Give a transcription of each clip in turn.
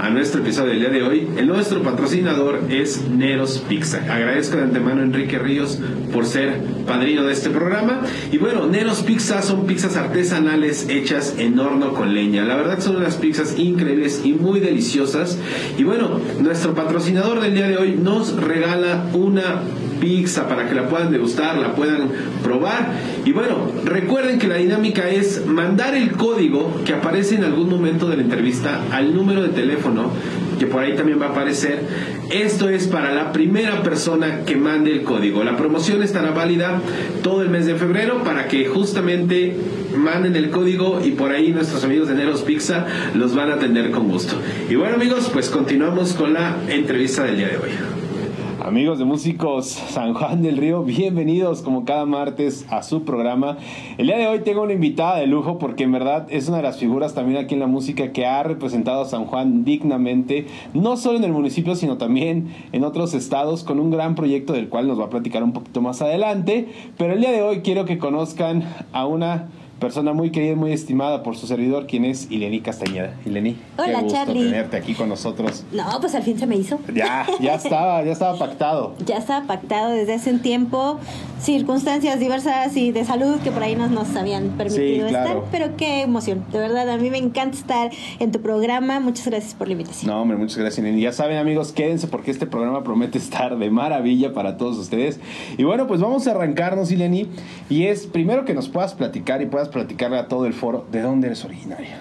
a nuestro episodio del día de hoy. El nuestro patrocinador es Neros Pizza. Agradezco de antemano a Enrique Ríos por ser padrino de este programa. Y bueno, Neros Pizza son pizzas artesanales hechas en horno con leña. La verdad son unas pizzas increíbles y muy deliciosas. Y bueno, nuestro patrocinador del día de hoy nos regala una pizza para que la puedan degustar, la puedan probar. Y bueno, recuerden que la dinámica es mandar el código que aparece en algún momento de la entrevista al número de teléfono, que por ahí también va a aparecer. Esto es para la primera persona que mande el código. La promoción estará válida todo el mes de febrero para que justamente manden el código y por ahí nuestros amigos de Neros Pizza los van a atender con gusto. Y bueno amigos, pues continuamos con la entrevista del día de hoy. Amigos de Músicos San Juan del Río, bienvenidos como cada martes a su programa. El día de hoy tengo una invitada de lujo porque en verdad es una de las figuras también aquí en la música que ha representado a San Juan dignamente, no solo en el municipio, sino también en otros estados, con un gran proyecto del cual nos va a platicar un poquito más adelante. Pero el día de hoy quiero que conozcan a una persona muy querida y muy estimada por su servidor, quien es Ileni Castañeda. Ileni, Hola, qué gusto Charlie. tenerte aquí con nosotros. No, pues al fin se me hizo. Ya, ya estaba, ya estaba pactado. Ya estaba pactado desde hace un tiempo, circunstancias diversas y de salud que por ahí no nos habían permitido Sí, claro. estar, pero qué emoción, de verdad, a mí me encanta estar en tu programa, muchas gracias por la invitación. No, hombre, muchas gracias, Ileni. Ya saben, amigos, quédense porque este programa promete estar de maravilla para todos ustedes. Y bueno, pues vamos a arrancarnos, Ileni. Y es primero que nos puedas platicar y puedas platicarle a todo el foro de dónde eres originaria.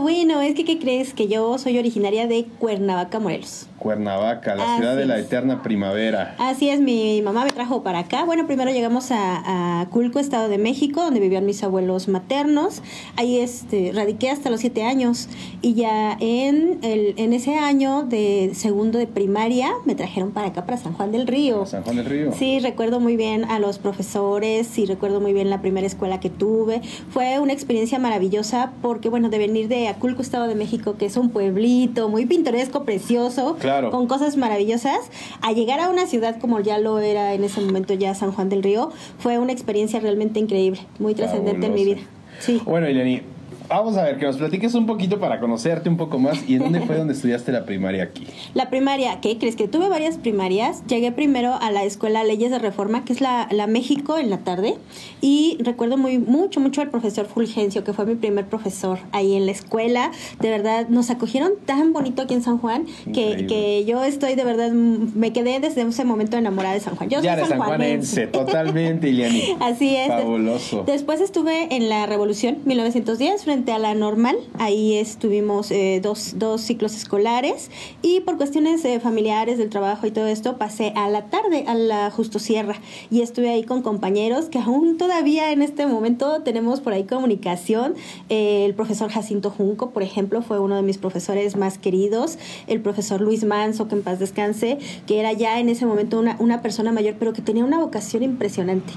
Bueno, es que ¿qué crees? Que yo soy originaria de Cuernavaca, Morelos. Cuernavaca, la Así ciudad de la es. eterna primavera. Así es, mi mamá me trajo para acá. Bueno, primero llegamos a, a Culco, Estado de México, donde vivían mis abuelos maternos. Ahí este, radiqué hasta los siete años. Y ya en, el, en ese año de segundo de primaria me trajeron para acá, para San Juan del Río. San Juan del Río. Sí, recuerdo muy bien a los profesores y recuerdo muy bien la primera escuela que tuve. Fue una experiencia maravillosa porque, bueno, de venir de Aculco, Estado de México, que es un pueblito muy pintoresco, precioso, Claro. con cosas maravillosas, a llegar a una ciudad como ya lo era en ese momento ya San Juan del Río, fue una experiencia realmente increíble, muy trascendente en mi vida. Sí. Bueno, Ileni, vamos a ver, que nos platiques un poquito para conocerte un poco más. ¿Y en dónde fue donde estudiaste la primaria aquí? La primaria, ¿qué crees? Que tuve varias primarias. Llegué primero a la escuela Leyes de Reforma, que es la, la México en la tarde. Y recuerdo muy mucho, mucho al profesor Fulgencio, que fue mi primer profesor ahí en la escuela. De verdad, nos acogieron tan bonito aquí en San Juan que, que yo estoy de verdad, me quedé desde ese momento enamorada de San Juan. Yo ya soy eres sanjuanense, totalmente, Ileni. Así es. Fabuloso. Después estuve en la Revolución 1910 frente a la normal. Ahí estuvimos eh, dos, dos ciclos escolares y por cuestiones eh, familiares del trabajo y todo esto pasé a la tarde a la Justo Sierra y estuve ahí con compañeros que aún todavía en este momento tenemos por ahí comunicación. Eh, el profesor Jacinto Junco, por ejemplo, fue uno de mis profesores más queridos. El profesor Luis Manso, que en paz descanse, que era ya en ese momento una, una persona mayor, pero que tenía una vocación impresionante.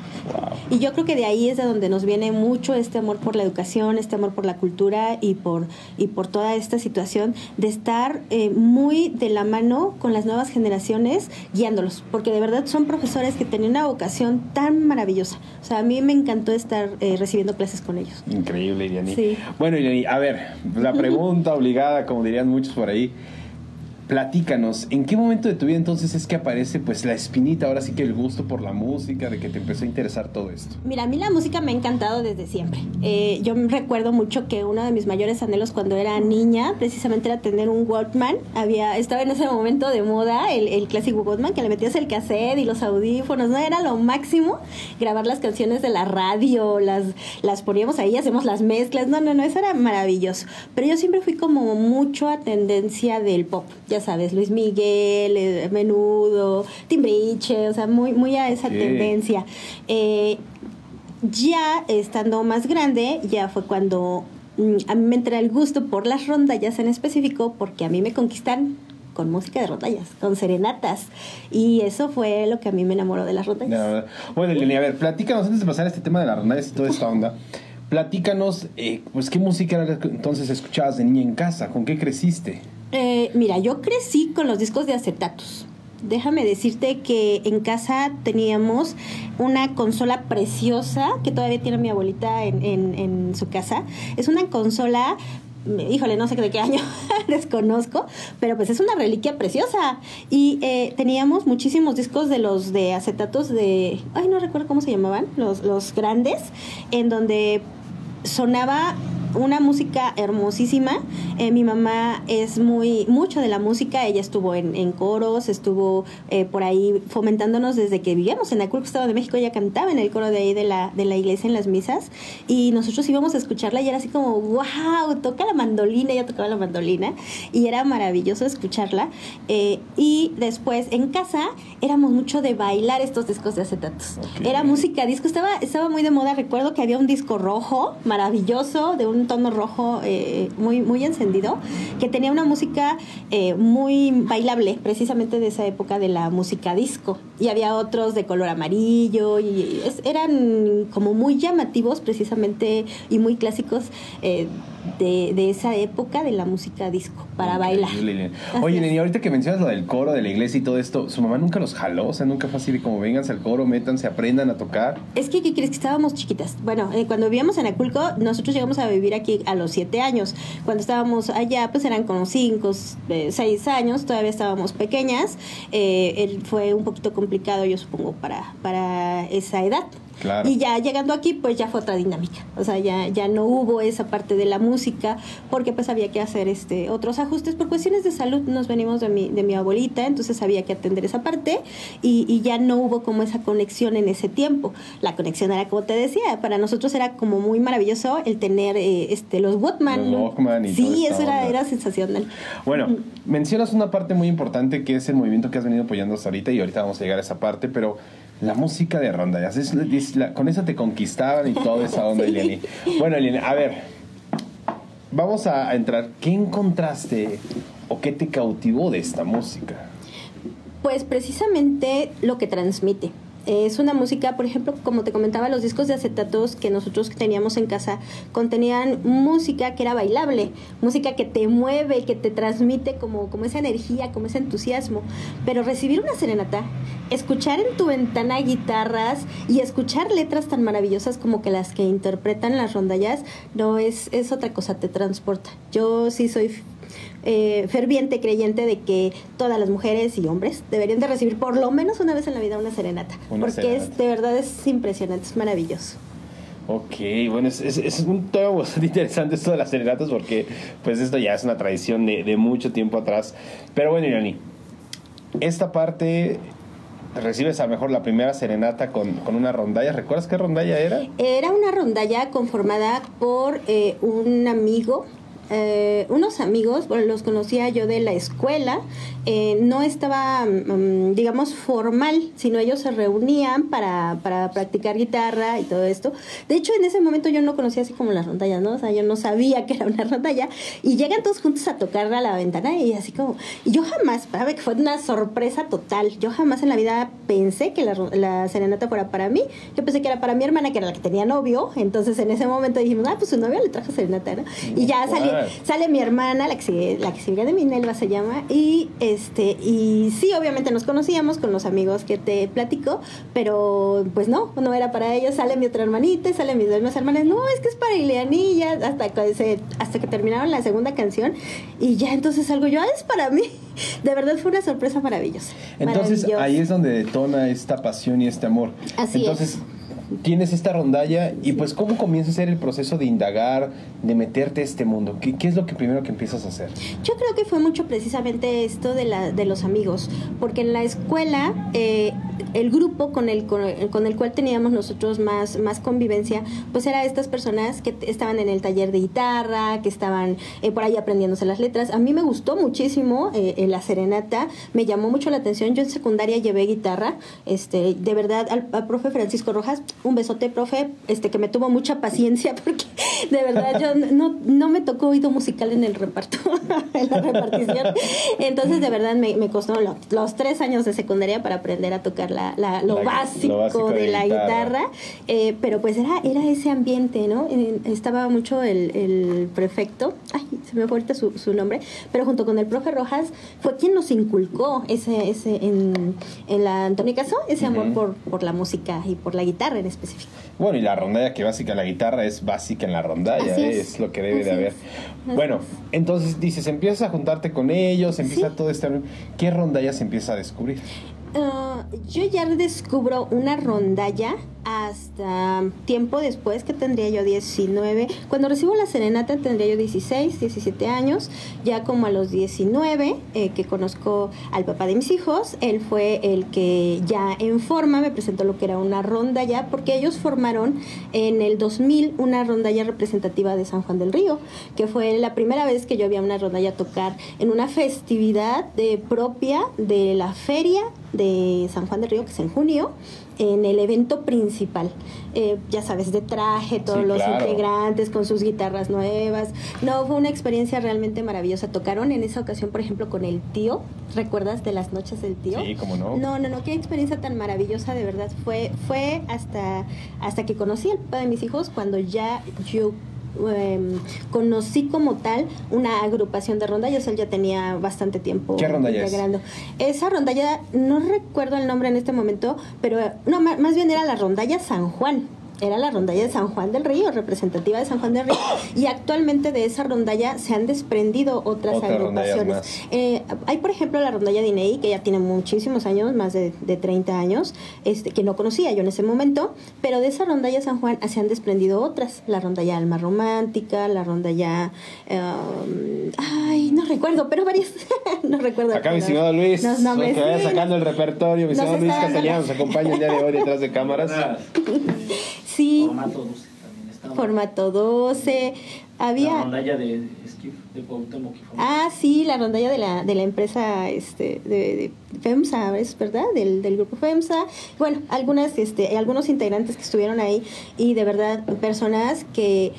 Y yo creo que de ahí es de donde nos viene mucho este amor por la educación, este amor por la cultura y por, y por toda esta situación de estar eh, muy de la mano con las nuevas generaciones guiándolos, porque de verdad son profesores que tenían una vocación tan maravillosa. O sea, a mí me encantó estar eh, recibiendo clases con ellos. Increíble, Iriani. Sí. Bueno, Iriani, a ver, la pregunta obligada, como dirían muchos por ahí. Platícanos, ¿en qué momento de tu vida entonces es que aparece pues la espinita, ahora sí que el gusto por la música, de que te empezó a interesar todo esto? Mira, a mí la música me ha encantado desde siempre. Eh, yo recuerdo mucho que uno de mis mayores anhelos cuando era niña, precisamente era tener un Walkman. Había, estaba en ese momento de moda el, el clásico Walkman, que le metías el cassette y los audífonos, ¿no? Era lo máximo grabar las canciones de la radio, las, las poníamos ahí, hacemos las mezclas. No, no, no, eso era maravilloso. Pero yo siempre fui como mucho a tendencia del pop, ya sabes, Luis Miguel, eh, Menudo, Timbriche, o sea, muy, muy a esa Sí. tendencia. Eh, ya estando más grande, ya fue cuando mm, a mí me entra el gusto por las rondallas en específico, porque a mí me conquistan con música de rondallas, con serenatas. Y eso fue lo que a mí me enamoró de las La rondallas. Bueno, Iriani, a ver, platícanos antes de pasar a este tema de las rondallas y toda esta onda. Platícanos, eh, pues, ¿qué música era entonces escuchabas de niña en casa? ¿Con qué creciste? Eh, mira, yo crecí con los discos de acetatos. Déjame decirte que en casa teníamos una consola preciosa que todavía tiene mi abuelita en, en- su casa. Es una consola híjole, no sé de qué año, desconozco, pero pues es una reliquia preciosa. Y eh, teníamos muchísimos discos de los de acetatos de, ay, no recuerdo cómo se llamaban, los, los grandes, en donde sonaba una música hermosísima. Eh, mi mamá es muy mucho de la música, ella estuvo en, en coros, estuvo eh, por ahí fomentándonos desde que vivíamos en el Estado de México, ella cantaba en el coro de ahí de la, de la iglesia en las misas y nosotros íbamos a escucharla y era así como, wow, toca la mandolina, ella tocaba la mandolina y era maravilloso escucharla. Eh, y después en casa éramos mucho de bailar estos discos de acetatos. Era música disco, estaba, estaba muy de moda, recuerdo que había un disco rojo maravilloso de un tono rojo eh, muy, muy encendido, que tenía una música eh, muy bailable, precisamente de esa época de la música disco. Y había otros de color amarillo, y eran como muy llamativos precisamente y muy clásicos. Eh, de, de, esa época de la música disco para bailar. Oye, Leni, ahorita que mencionas lo del coro de la iglesia y todo esto, ¿su mamá nunca los jaló? O sea, nunca fue así de como vénganse al coro, métanse, aprendan a tocar. Es que, ¿qué crees? Que estábamos chiquitas. Bueno, eh, cuando vivíamos en Aculco, nosotros llegamos a vivir aquí a los siete años. Cuando estábamos allá, pues eran como cinco, eh, seis años, todavía estábamos pequeñas. Eh, fue un poquito complicado, yo supongo, para, para esa edad. Y ya llegando aquí, pues ya fue otra dinámica. O sea, ya, ya no hubo esa parte de la música, porque pues había que hacer este otros ajustes. Por cuestiones de salud nos venimos de mi, de mi abuelita, entonces había que atender esa parte y, y ya no hubo como esa conexión en ese tiempo. La conexión era como te decía, para nosotros era como muy maravilloso el tener eh, este los Walkman. Los sí, eso era, era sensacional. Bueno, mencionas una parte muy importante que es el movimiento que has venido apoyando hasta ahorita y ahorita vamos a llegar a esa parte, pero la música de rondallas. con eso te conquistaban y toda esa onda, sí. Bueno, Eliane, a ver, vamos a entrar. ¿Qué encontraste o qué te cautivó de esta música? Pues precisamente lo que transmite es una música, por ejemplo, como te comentaba, los discos de acetatos que nosotros teníamos en casa contenían música que era bailable, música que te mueve, que te transmite como, como esa energía, como ese entusiasmo. Pero recibir una serenata, escuchar en tu ventana guitarras y escuchar letras tan maravillosas como que las que interpretan las rondallas, no es, es otra cosa, te transporta. Yo sí soy eh, ferviente creyente de que todas las mujeres y hombres deberían de recibir por lo menos una vez en la vida una serenata. porque es de verdad es impresionante, es maravilloso. Ok, bueno, es, es, un tema bastante interesante esto de las serenatas porque pues esto ya es una tradición de, de mucho tiempo atrás. Pero bueno, Irani, esta parte recibes a lo mejor la primera serenata con, con, una rondalla. ¿Recuerdas qué rondalla era? Era una rondalla conformada por eh, un amigo eh, unos amigos, bueno, los conocía yo de la escuela, eh, no estaba, mm, digamos, formal, sino ellos se reunían para, para, practicar guitarra y todo esto. De hecho, en ese momento yo no conocía así como las rondallas, ¿no? O sea, yo no sabía que era una rondalla. Y llegan todos juntos a tocar a la ventana y así como... Y yo jamás, para ver que fue una sorpresa total. Yo jamás en la vida pensé que la, la serenata fuera para mí. Yo pensé que era para mi hermana, que era la que tenía novio. Entonces, en ese momento dijimos, ah, pues su novio le trajo serenata, ¿no? Y ya salí sale mi hermana, la que sigue, la que sigue de mi Nelva se llama, y este, y sí, obviamente nos conocíamos con los amigos que te platico, pero pues no, no era para ellos, sale mi otra hermanita, sale mis dos hermanas, no, es que es para Ileanilla, hasta que hasta que terminaron la segunda canción, y ya entonces algo yo, ah, es para mí. De verdad fue una sorpresa maravillosa. Entonces ahí es donde detona esta pasión y este amor. Así entonces, tienes esta rondalla y pues cómo comienza a ser el proceso de indagar, de meterte a este mundo. ¿Qué, ¿Qué, es lo que primero que empiezas a hacer? Yo creo que fue mucho precisamente esto de, la, de los amigos, porque en la escuela eh, el grupo con el, con el, cual teníamos nosotros más, más convivencia, pues era estas personas que estaban en el taller de guitarra, que estaban eh, por ahí aprendiéndose las letras. A mí me gustó muchísimo eh, la serenata, me llamó mucho la atención. Yo en secundaria llevé guitarra, este, de verdad al profe Francisco Rojas un besote, profe, este que me tuvo mucha paciencia porque de verdad yo no, no me tocó oído musical en el reparto, en la repartición. Entonces, de verdad me, me costó los tres años de secundaria para aprender a tocar la, la, lo, básico de, la guitarra, eh, pero pues era, era ese ambiente, ¿no? Estaba mucho el, el prefecto, ay, se me fue ahorita su, su, nombre, pero junto con el profe Rojas fue quien nos inculcó ese, ese en, en la Antónica ese amor por, por la música y por la guitarra en específico. Bueno, y la rondalla que básica, la guitarra es básica en la rondalla, ¿eh? es. lo que debe de haber. Bueno, entonces dices, empiezas a juntarte con ellos, empieza todo este... ¿Qué rondalla se empieza a descubrir? Ah, yo ya descubro una rondalla hasta tiempo después, que tendría yo 19. Cuando recibo la serenata tendría yo 16, 17 años. Ya como a los 19, eh, que conozco al papá de mis hijos, él fue el que ya en forma me presentó lo que era una rondalla, porque ellos formaron en el 2000 una rondalla representativa de San Juan del Río, que fue la primera vez que yo había una rondalla tocar en una festividad de, propia de la feria de San Juan del Río, que es en junio en el evento principal. Eh, ya sabes, de traje, todos los integrantes con sus guitarras nuevas. No, fue una experiencia realmente maravillosa. Tocaron en esa ocasión, por ejemplo, con el tío. ¿Recuerdas de las noches del tío? Sí, cómo no. No, no, no, qué experiencia tan maravillosa, de verdad. Fue, fue hasta, hasta que conocí al papá de mis hijos cuando ya yo Em, conocí como tal una agrupación de rondallas. Él ya tenía bastante tiempo ¿Qué integrando. Esa rondalla, no recuerdo el nombre en este momento, pero no, más bien era la rondalla San Juan era la rondalla de San Juan del Río, representativa de San Juan del Río, y actualmente de esa rondalla se han desprendido otras agrupaciones. Eh, hay, por ejemplo, la rondalla de Inei, que ya tiene muchísimos años, más de, de, 30 años, este, que no conocía yo en ese momento, pero de esa rondalla San Juan se han desprendido otras, la rondalla Alma Romántica, la rondalla... Um, ay, no recuerdo, pero varias, no recuerdo. Acá mi estimado Luis, que vaya sacando el repertorio, mi estimado Luis Castellanos, nos acompaña el día de hoy detrás de cámaras. Sí. Formato 12 también estaba. Formato 12. Había... La rondalla de de Ah, sí, la rondalla de la, de la empresa este, de, FEMSA, ¿es verdad? Del, del grupo FEMSA. Bueno, algunas, este, algunos integrantes que estuvieron ahí y de verdad personas que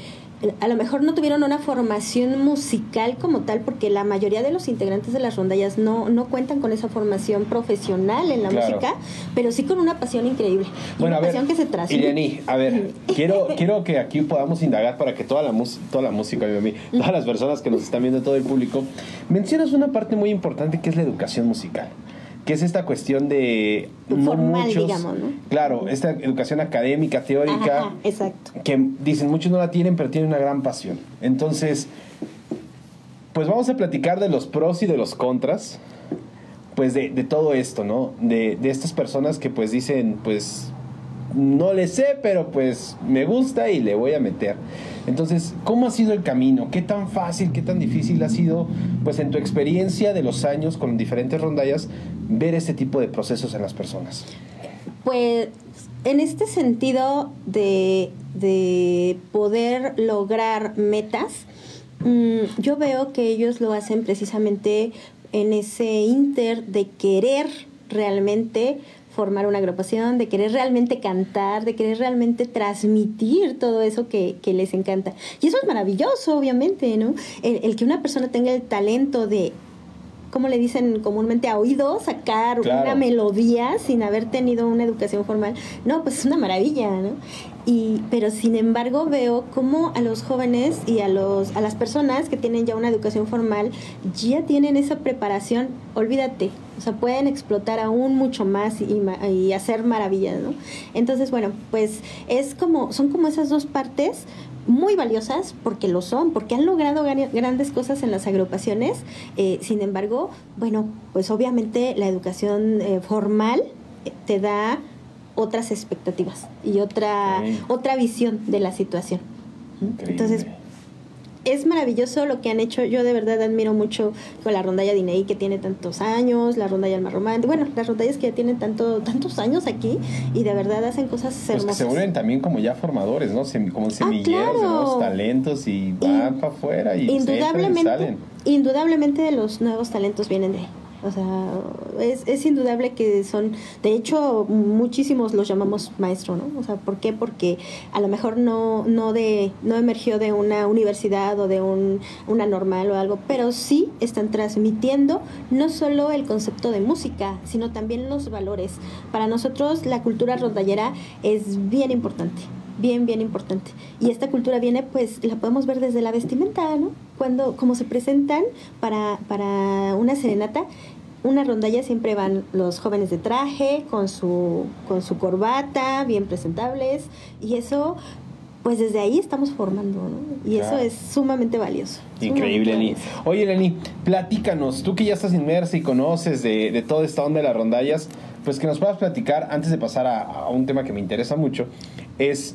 a lo mejor no tuvieron una formación musical como tal, porque la mayoría de los integrantes de las rondallas no, no cuentan con esa formación profesional en la música, pero sí con una pasión increíble. Bueno, una pasión que se transmite. a ver, quiero, quiero que aquí podamos indagar para que toda la, toda la música, todas las personas que nos están viendo, todo el público, mencionas una parte muy importante que es la educación musical que es esta cuestión de formal, digamos, ¿no? Claro, esta educación académica, teórica, exacto. que dicen muchos no la tienen, pero tienen una gran pasión. Entonces, pues vamos a platicar de los pros y de los contras, pues de, de todo esto, ¿no? De, de estas personas que pues dicen, pues no le sé, pero pues me gusta y le voy a meter. Entonces, ¿cómo ha sido el camino? ¿Qué tan fácil, qué tan difícil ha sido, pues en tu experiencia de los años con diferentes rondallas, ver este tipo de procesos en las personas? Pues en este sentido de, de poder lograr metas, mm, yo veo que ellos lo hacen precisamente en ese inter de querer realmente formar una agrupación, de querer realmente cantar, de querer realmente transmitir todo eso que les encanta. Y eso es maravilloso, obviamente, ¿no? El, que una persona tenga el talento de como le dicen comúnmente a oído, sacar una melodía sin haber tenido una educación formal. No, pues es una maravilla, ¿no? Y, pero sin embargo veo como a los jóvenes y a, los, a las personas que tienen ya una educación formal ya tienen esa preparación, olvídate, o sea, pueden explotar aún mucho más y, y hacer maravillas, ¿no? Entonces, bueno, pues es como, son como esas dos partes muy valiosas porque lo son, porque han logrado grandes cosas en las agrupaciones. Eh, sin embargo, bueno, pues obviamente la educación eh, formal eh, te da otras expectativas y otra, otra visión de la situación. Entonces, es maravilloso lo que han hecho. Yo de verdad admiro mucho con la rondalla Dinei que tiene tantos años, la rondalla Alma Romántica, bueno, las rondallas que ya tienen tanto, tantos años aquí y de verdad hacen cosas hermosas. Pues que se vuelven también como ya formadores, ¿no? como ah, semilleros de nuevos talentos y van para afuera y indudablemente, salen. Indudablemente los nuevos talentos vienen de ahí. O sea, es, es indudable que son, de hecho, muchísimos los llamamos maestro, ¿no? O sea, ¿por qué? Porque a lo mejor no, no, de, no emergió de una universidad o de un, una normal o algo, pero sí están transmitiendo no solo el concepto de música, sino también los valores. Para nosotros la cultura rondallera es bien importante bien, bien importante. Y esta cultura viene, pues, la podemos ver desde la vestimenta, ¿no? Cuando, como se presentan para, para una serenata, una rondalla siempre van los jóvenes de traje, con su, con su corbata, bien presentables, y eso pues desde ahí estamos formando, ¿no? Y eso es sumamente valioso. Increíble, Lenny. Oye, Lenny, platícanos, tú que ya estás inmersa y conoces de, de, toda esta onda de las rondallas, pues que nos puedas platicar, antes de pasar a, a un tema que me interesa mucho, es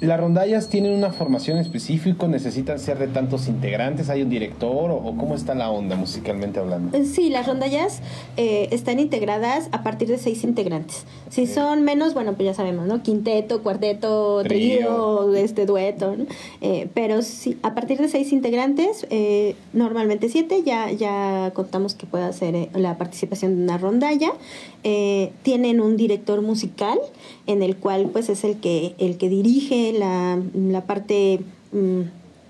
¿Las rondallas tienen una formación específica? ¿Necesitan ser de tantos integrantes? ¿Hay un director? ¿O, cómo está la onda musicalmente hablando? Eh, sí, las rondallas eh, están integradas a partir de seis integrantes. Si son menos, bueno, pues ya sabemos, ¿no? Quinteto, cuarteto, trío, este dueto. Eh, pero sí, a partir de seis integrantes, normalmente siete, ya, ya contamos que pueda ser la participación de una rondalla. tienen un director musical en el cual pues es el que, el que dirige la, la parte mm,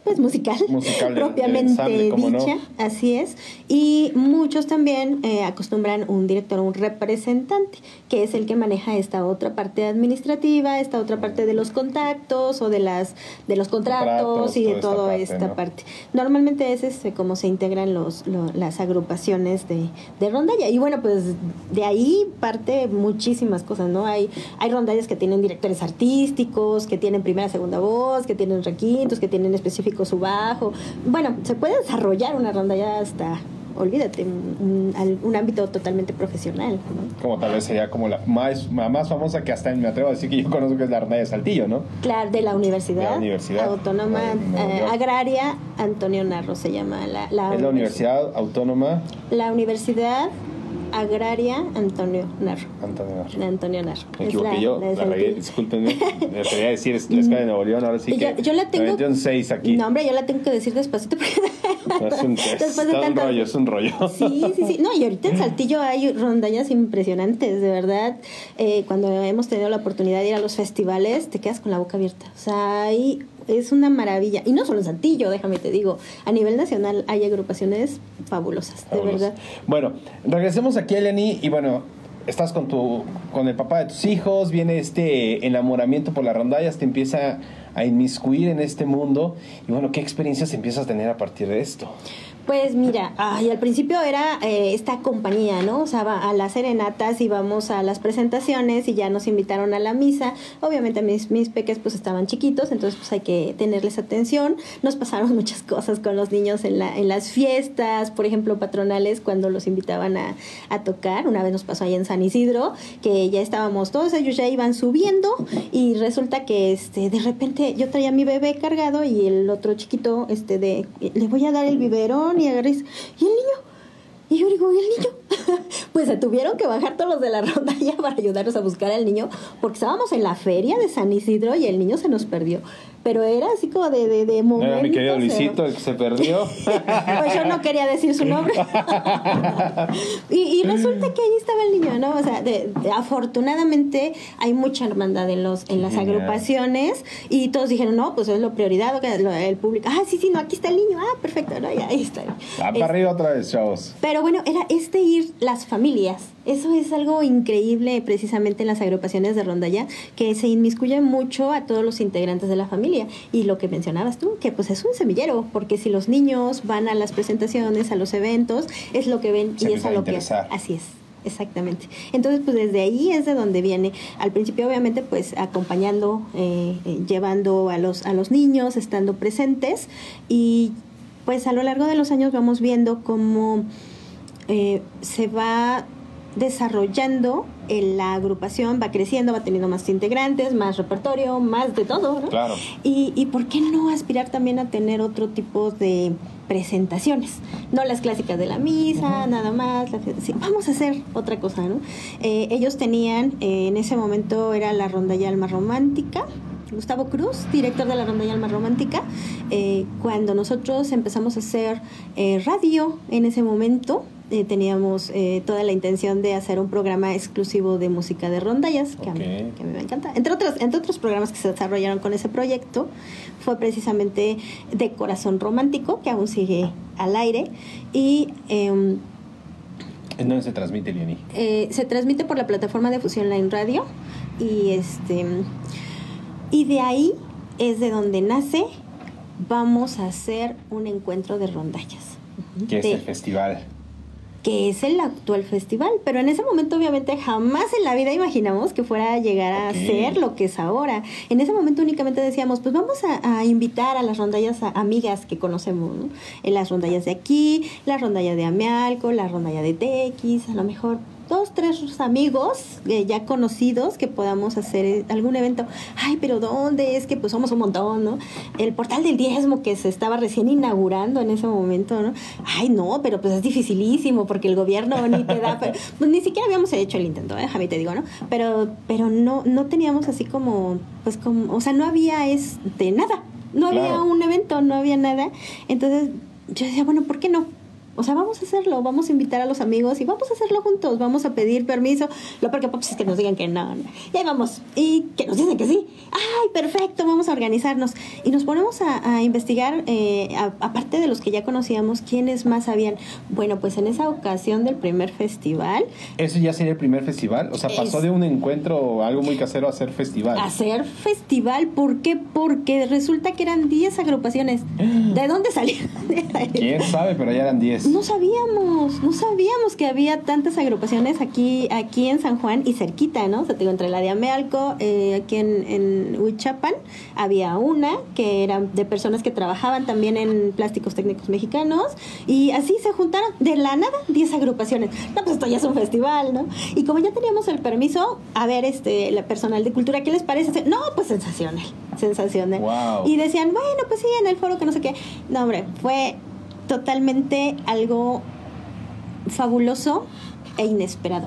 pues musical, propiamente dicha, así es. Y muchos también eh, acostumbran un director, un representante, que es el que maneja esta otra parte administrativa, esta otra parte de los contactos o de las de los contratos, y de toda esta parte. Normalmente ese es como se integran los, las agrupaciones de, de rondalla. Y bueno, pues de ahí parte muchísimas cosas, ¿no? Hay, hay rondallas que tienen directores artísticos, que tienen primera, segunda voz, que tienen requintos, que tienen específicos su bajo. Bueno, se puede desarrollar una ronda ya hasta olvídate, un, un, ámbito totalmente profesional. Como tal vez sería como la más, más famosa que hasta me atrevo a decir que yo conozco que es la ronda de Saltillo, ¿no? Claro, de la Universidad, Autónoma eh, Agraria Antonio Narro se llama la, la ¿Es la Universidad Autónoma? La Universidad Agraria Antonio Narro. Antonio Narro. Antonio Narro. Me equivoqué yo, la, regué, discúlpenme. Me quería decir es la escala de Nuevo León, ahora sí que. Yo, la tengo. un 6 aquí. No, hombre, yo la tengo que decir despacito porque. es un, es, un rollo, es un rollo. Sí, sí, sí. No, y ahorita en Saltillo hay rondallas impresionantes, de verdad. Eh, cuando hemos tenido la oportunidad de ir a los festivales, te quedas con la boca abierta. O sea, hay es una maravilla. Y no solo en Santillo, déjame te digo, a nivel nacional hay agrupaciones fabulosas, de verdad. Bueno, regresemos aquí, Eleni, y bueno, estás con tu con el papá de tus hijos, viene este enamoramiento por las rondallas, te empieza a inmiscuir en este mundo y bueno, ¿qué experiencias empiezas a tener a partir de esto? Pues mira, ay, al principio era eh, esta compañía, ¿no? O sea, a las serenatas íbamos a las presentaciones y ya nos invitaron a la misa. Obviamente mis, mis peques pues estaban chiquitos, entonces pues hay que tenerles atención. Nos pasaron muchas cosas con los niños en, la, en las fiestas, por ejemplo, patronales, cuando los invitaban a, a tocar. Una vez nos pasó ahí en San Isidro, que ya estábamos, todos ellos ya iban subiendo y resulta que este, de repente yo traía a mi bebé cargado y el otro chiquito, este, de, le voy a dar el biberón y agarré, ¿y el niño? Y yo digo, ¿y el niño? pues se tuvieron que bajar todos los de la rondalla para ayudarnos a buscar al niño, porque estábamos en la feria de San Isidro y el niño se nos perdió pero era así como de, de, de momento. Era mi querido Luisito el que se perdió. pues yo no quería decir su nombre. y, resulta que ahí estaba el niño, ¿no? O sea, de, afortunadamente hay mucha hermandad en los en las agrupaciones y todos dijeron, no, pues es lo prioridad, el público, ah, sí, sí, no, aquí está el niño, ah, perfecto, ¿no? Y ahí está. Ah, para arriba otra vez, chavos. Pero bueno, era este ir las familias. Eso es algo increíble precisamente en las agrupaciones de rondalla, que se inmiscuye mucho a todos los integrantes de la familia y lo que mencionabas tú, que pues es un semillero, porque si los niños van a las presentaciones, a los eventos, es lo que ven y es a lo que... Así es. Exactamente. Entonces, pues desde ahí es de donde viene. Al principio, obviamente, pues acompañando, eh, eh, llevando a los, a los niños, estando presentes y pues a lo largo de los años vamos viendo cómo eh, se va desarrollando la agrupación, va creciendo, va teniendo más integrantes, más repertorio, más de todo, ¿no? Claro. Y, y por qué no aspirar también a tener otro tipo de presentaciones, no las clásicas de la misa, nada más, vamos a hacer otra cosa, ¿no? Eh, ellos tenían, eh, en ese momento era la ronda ya alma romántica, Gustavo Cruz, director de la Ronda y Alma Romántica, eh, cuando nosotros empezamos a hacer radio en ese momento, eh, teníamos eh, toda la intención de hacer un programa exclusivo de música de rondallas, que, a, mí, que, a, mí, me encanta. Entre otros, entre otros programas que se desarrollaron con ese proyecto, fue precisamente de Corazón Romántico, que aún sigue al aire, y... Eh, ¿En dónde se transmite, Liani? Eh, se transmite por la plataforma de Fusión Line Radio, y, este, y de ahí es de donde nace, vamos a hacer un encuentro de rondallas. ¿Qué es el festival? que es el actual festival. Pero en ese momento obviamente jamás en la vida imaginamos que fuera a llegar a ser lo que es ahora. En ese momento únicamente decíamos, pues vamos a, a invitar a las rondallas a- amigas que conocemos, ¿no? En las rondallas de aquí, la rondalla de Amealco, la rondalla de TX, a lo mejor dos, tres amigos eh, ya conocidos que podamos hacer eh, algún evento. Ay, pero ¿dónde? Es que pues somos un montón, ¿no? El portal del diezmo que se estaba recién inaugurando en ese momento, ¿no? Ay, no, pero pues es dificilísimo porque el gobierno ni te da, pero, pues ni siquiera habíamos hecho el intento, ¿eh? Javi, te digo, ¿no? Pero, pero no, no teníamos así como, pues como, o sea, no había este, nada. No había un evento, no había nada. Entonces yo decía, bueno, ¿por qué no? O sea, vamos a hacerlo, vamos a invitar a los amigos y vamos a hacerlo juntos, vamos a pedir permiso. Lo porque pues, es que nos digan que no, no. Y ahí vamos. Y que nos dicen que sí. ¡Ay, perfecto! Vamos a organizarnos. Y nos ponemos a, a investigar, eh, a- aparte de los que ya conocíamos, quiénes más habían. Bueno, pues en esa ocasión del primer festival, ¿Eso ya sería el primer festival? O sea, pasó Es- de un encuentro, algo muy casero, a ser festival. hacer festival. ¿Por qué? Porque resulta que eran 10 agrupaciones. ¿De dónde salieron? ¿Quién sabe? Pero ya eran 10. No sabíamos, no sabíamos que había tantas agrupaciones aquí, aquí en San Juan y cerquita, ¿no? O sea, te digo, entre la de Amealco, eh, aquí en, en Huichapan, había una que era de personas que trabajaban también en plásticos técnicos mexicanos y así se juntaron de la nada 10 agrupaciones. No, pues esto ya es un festival, ¿no? Y como ya teníamos el permiso, a ver, este, la personal de cultura, ¿qué les parece? No, pues sensacional, sensacional. Wow. Y decían, bueno, pues sí, en el foro que no sé qué. No, hombre, fue totalmente algo fabuloso e inesperado.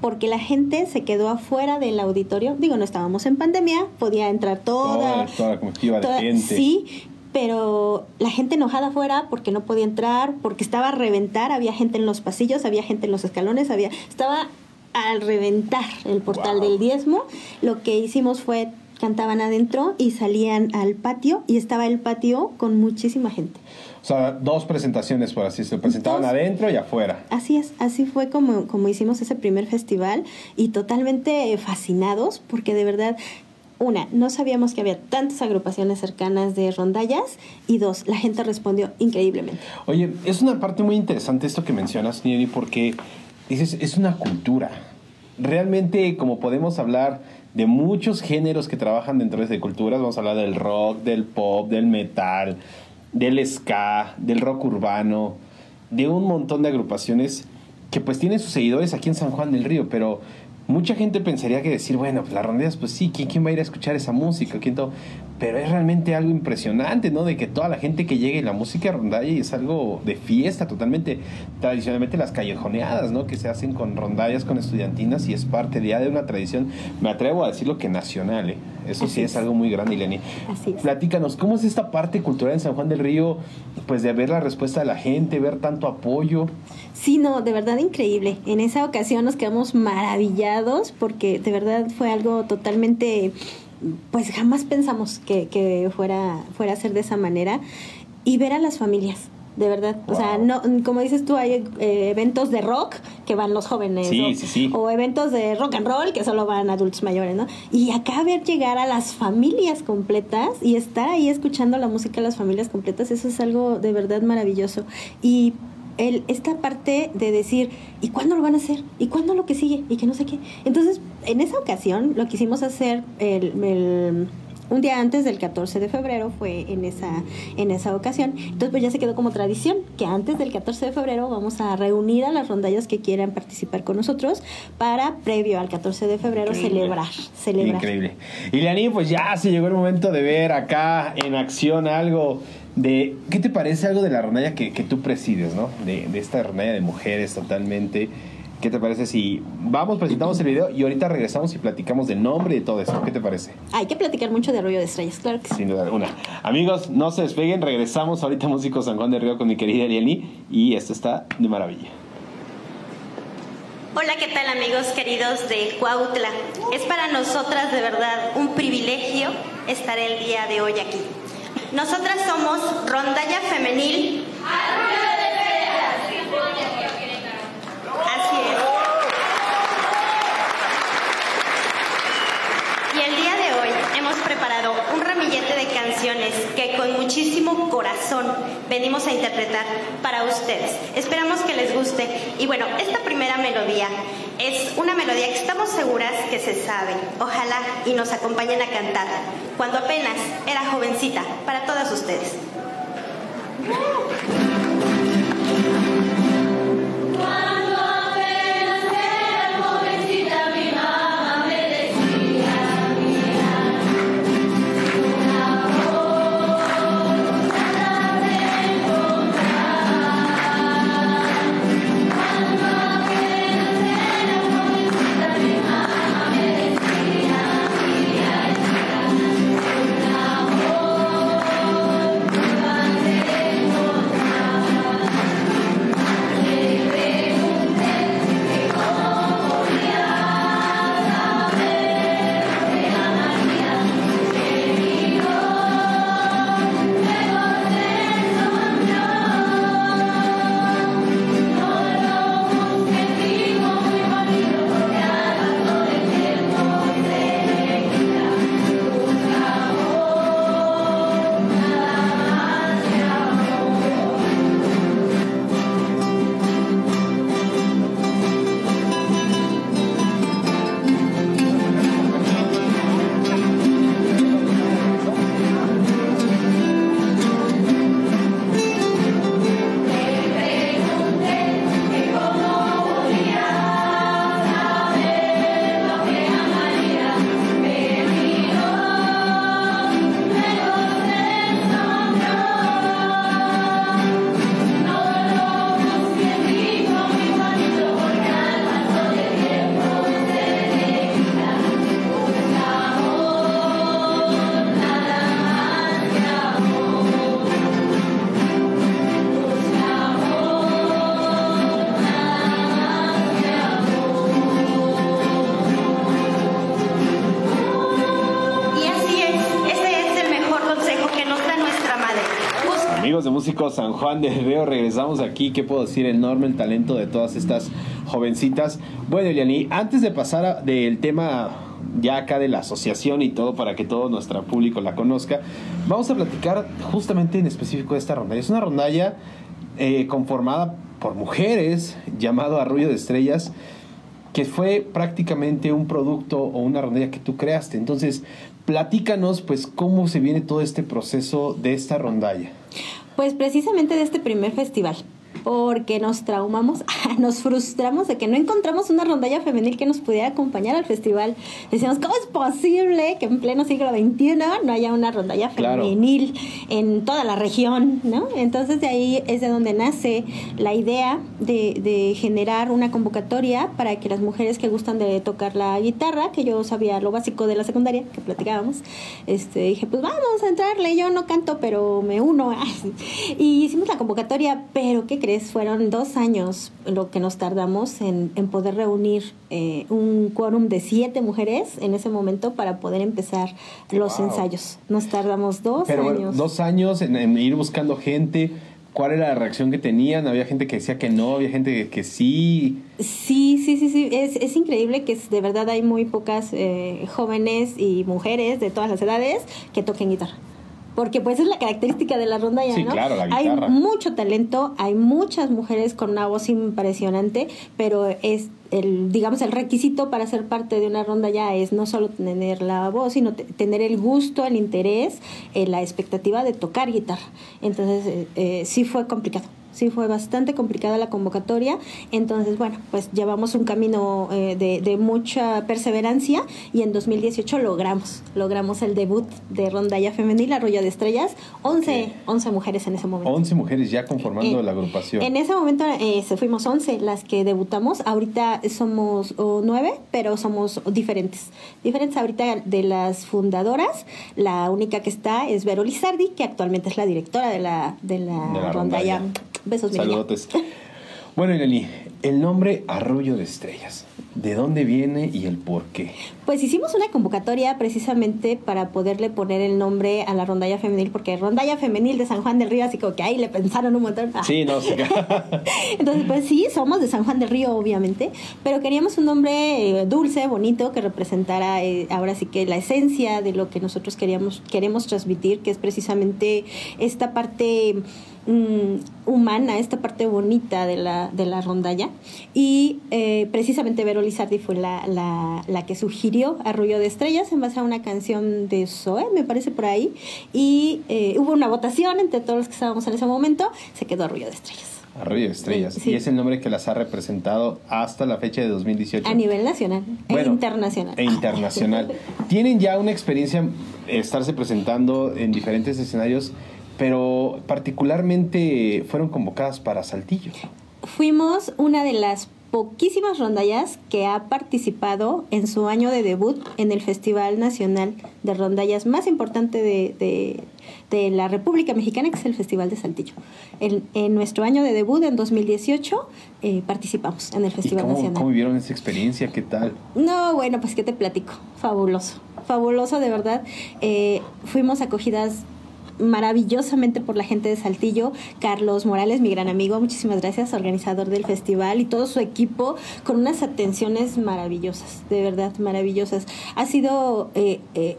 Porque la gente se quedó afuera del auditorio. Digo, no estábamos en pandemia, podía entrar toda, Toda, toda la comitiva toda- de gente. Sí, pero la gente enojada afuera porque no podía entrar, porque estaba a reventar, había gente en los pasillos, había gente en los escalones, había estaba al reventar el portal Wow. del diezmo. Lo que hicimos fue cantaban adentro y salían al patio y estaba el patio con muchísima gente. O sea, dos presentaciones, por así se presentaban adentro y afuera. Así es, así fue como, como hicimos ese primer festival y totalmente fascinados porque de verdad, una, no sabíamos que había tantas agrupaciones cercanas de rondallas y dos, la gente respondió increíblemente. Oye, es una parte muy interesante esto que mencionas, Nieri, porque dices, es una cultura. Realmente, como podemos hablar de muchos géneros que trabajan dentro de culturas, vamos a hablar del rock, del pop, del metal, del ska, del rock urbano, de un montón de agrupaciones que pues tienen sus seguidores aquí en San Juan del Río, pero mucha gente pensaría que decir, bueno, pues las rondallas, pues sí, ¿quién, quién va a ir a escuchar esa música? ¿Quién? Pero es realmente algo impresionante, ¿no? De que toda la gente que llegue, la música rondalla es algo de fiesta totalmente. Tradicionalmente las callejoneadas, ¿no? Que se hacen con rondallas, con estudiantinas y es parte ya de una tradición, me atrevo a decirlo que nacional, ¿eh? Eso Así sí es es. algo muy grande, Ileni. Así es. Platícanos, ¿cómo es esta parte cultural en San Juan del Río? Pues de ver la respuesta de la gente, ver tanto apoyo. Sí, no, de verdad increíble. En esa ocasión nos quedamos maravillados porque de verdad fue algo totalmente, pues jamás pensamos que, que fuera, fuera a ser de esa manera. Y ver a las familias, de verdad. O sea, no, como dices tú, hay eh, eventos de rock que van los jóvenes. Sí, o, sí, sí. o eventos de rock and roll que solo van adultos mayores, ¿no? Y acá ver llegar a las familias completas y estar ahí escuchando la música de las familias completas, eso es algo de verdad maravilloso. Y el, esta parte de decir, ¿y cuándo lo van a hacer? ¿Y cuándo lo que sigue? Y que no sé qué. Entonces, en esa ocasión, lo quisimos hacer el, el- un día antes del 14 de febrero, fue en esa, en esa ocasión. Entonces, pues ya se quedó como tradición que antes del 14 de febrero vamos a reunir a las rondallas que quieran participar con nosotros para, previo al 14 de febrero, Increíble. celebrar. celebrar. Increíble. Y Leaní, pues ya se llegó el momento de ver acá en acción algo de. ¿Qué te parece algo de la rondalla que, que tú presides, no? De, de esta rondalla de mujeres totalmente. ¿Qué te parece si vamos, presentamos el video y ahorita regresamos y platicamos del nombre y de todo esto? ¿Qué te parece? Hay que platicar mucho de Arroyo de Estrellas, claro que sí. Sin duda alguna. Amigos, no se despeguen, regresamos ahorita a Músico San Juan de Río con mi querida Eliani y esto está de maravilla. Hola, ¿qué tal amigos queridos de Cuautla? Es para nosotras de verdad un privilegio estar el día de hoy aquí. Nosotras somos Rondalla Femenil. Así es. Día de canciones que con muchísimo corazón venimos a interpretar para ustedes. Esperamos que les guste. Y bueno, esta primera melodía es una melodía que estamos seguras que se sabe. Ojalá y nos acompañen a cantar cuando apenas era jovencita para todas ustedes. San Juan del Río, regresamos aquí. ¿Qué puedo decir? Enorme el talento de todas estas jovencitas. Bueno, Eliani, antes de pasar del tema ya acá de la asociación y todo para que todo nuestro público la conozca, vamos a platicar justamente en específico de esta rondalla. Es una rondalla eh, conformada por mujeres llamado Arroyo de Estrellas que fue prácticamente un producto o una rondalla que tú creaste. Entonces, platícanos pues cómo se viene todo este proceso de esta rondalla. Pues precisamente de este primer festival, porque nos traumamos, nos frustramos de que no encontramos una rondalla femenil que nos pudiera acompañar al festival. Decíamos, ¿cómo es posible que en pleno siglo XXI no haya una rondalla Claro. femenil en toda la región? ¿no? Entonces de ahí es de donde nace la idea de, de generar una convocatoria para que las mujeres que gustan de tocar la guitarra, que yo sabía lo básico de la secundaria, que platicábamos, este, dije, pues vamos a entrarle, yo no canto, pero me uno. Y hicimos la convocatoria, pero ¿qué Fueron dos años lo que nos tardamos en, en poder reunir eh, un quórum de siete mujeres en ese momento para poder empezar los Wow. ensayos. Nos tardamos dos Pero bueno, años. dos años en, en ir buscando gente. ¿Cuál era la reacción que tenían? Había gente que decía que no, había gente que, que sí. Sí, sí, sí, sí. Es, es increíble que de verdad hay muy pocas eh, jóvenes y mujeres de todas las edades que toquen guitarra. Porque pues es la característica de la rondalla, Sí, ¿no? claro, la Hay guitarra. mucho talento, hay muchas mujeres con una voz impresionante, pero es el, digamos, el requisito para ser parte de una rondalla es no solo tener la voz, sino te- tener el gusto, el interés, eh, la expectativa de tocar guitarra. Entonces, eh, eh, sí fue complicado. Sí, fue bastante complicada la convocatoria. Entonces, bueno, pues llevamos un camino eh, de, de mucha perseverancia y en 2018 logramos, logramos el debut de Rondalla Femenil, Arroyo de Estrellas. 11, Ok. 11 mujeres en ese momento. 11 mujeres ya conformando En- la agrupación. En ese momento eh, fuimos 11 las que debutamos. Ahorita somos oh, nueve, pero somos diferentes. Diferentes ahorita de las fundadoras. La única que está es Vero Lizardi, que actualmente es la directora de la, de la, De la rondalla. rondalla. Besos, mi niña. Saludotes. Bueno, Irene, el nombre Arroyo de Estrellas. ¿De dónde viene y el por qué? Pues hicimos una convocatoria precisamente para poderle poner el nombre a la rondalla femenil, porque rondalla femenil de San Juan del Río, así como que ahí le pensaron un montón. Ah. Sí, no sé. Entonces, pues sí, somos de San Juan del Río, obviamente, pero queríamos un nombre eh, dulce, bonito, que representara eh, ahora sí que la esencia de lo que nosotros queríamos, queremos transmitir, que es precisamente esta parte mm, humana, esta parte bonita de la, de la rondalla. Y eh, precisamente Vero Lizardi fue la, la, la que sugirió Arroyo de Estrellas en base a una canción de Zoe, me parece por ahí. Y eh, hubo una votación entre todos los que estábamos en ese momento, se quedó Arroyo de Estrellas. Arroyo de Estrellas. Sí. Y es el nombre que las ha representado hasta la fecha de 2018. A nivel nacional Bueno, e internacional. E internacional. Tienen ya una experiencia estarse presentando en diferentes escenarios, pero particularmente fueron convocadas para Saltillo. Fuimos una de las poquísimas rondallas que ha participado en su año de debut en el Festival Nacional de Rondallas más importante de, de- de la República Mexicana, que es el Festival de Saltillo. En, en nuestro año de debut, en 2018, eh, participamos en el ¿Y Festival cómo, Nacional. cómo vivieron esa experiencia? ¿Qué tal? No, bueno, pues qué te platico. Fabuloso. Fabuloso, de verdad. Eh, fuimos acogidas maravillosamente por la gente de Saltillo. Carlos Morales, mi gran amigo, muchísimas gracias, organizador del festival y todo su equipo con unas atenciones maravillosas, de verdad, maravillosas. Ha sido... eh, eh,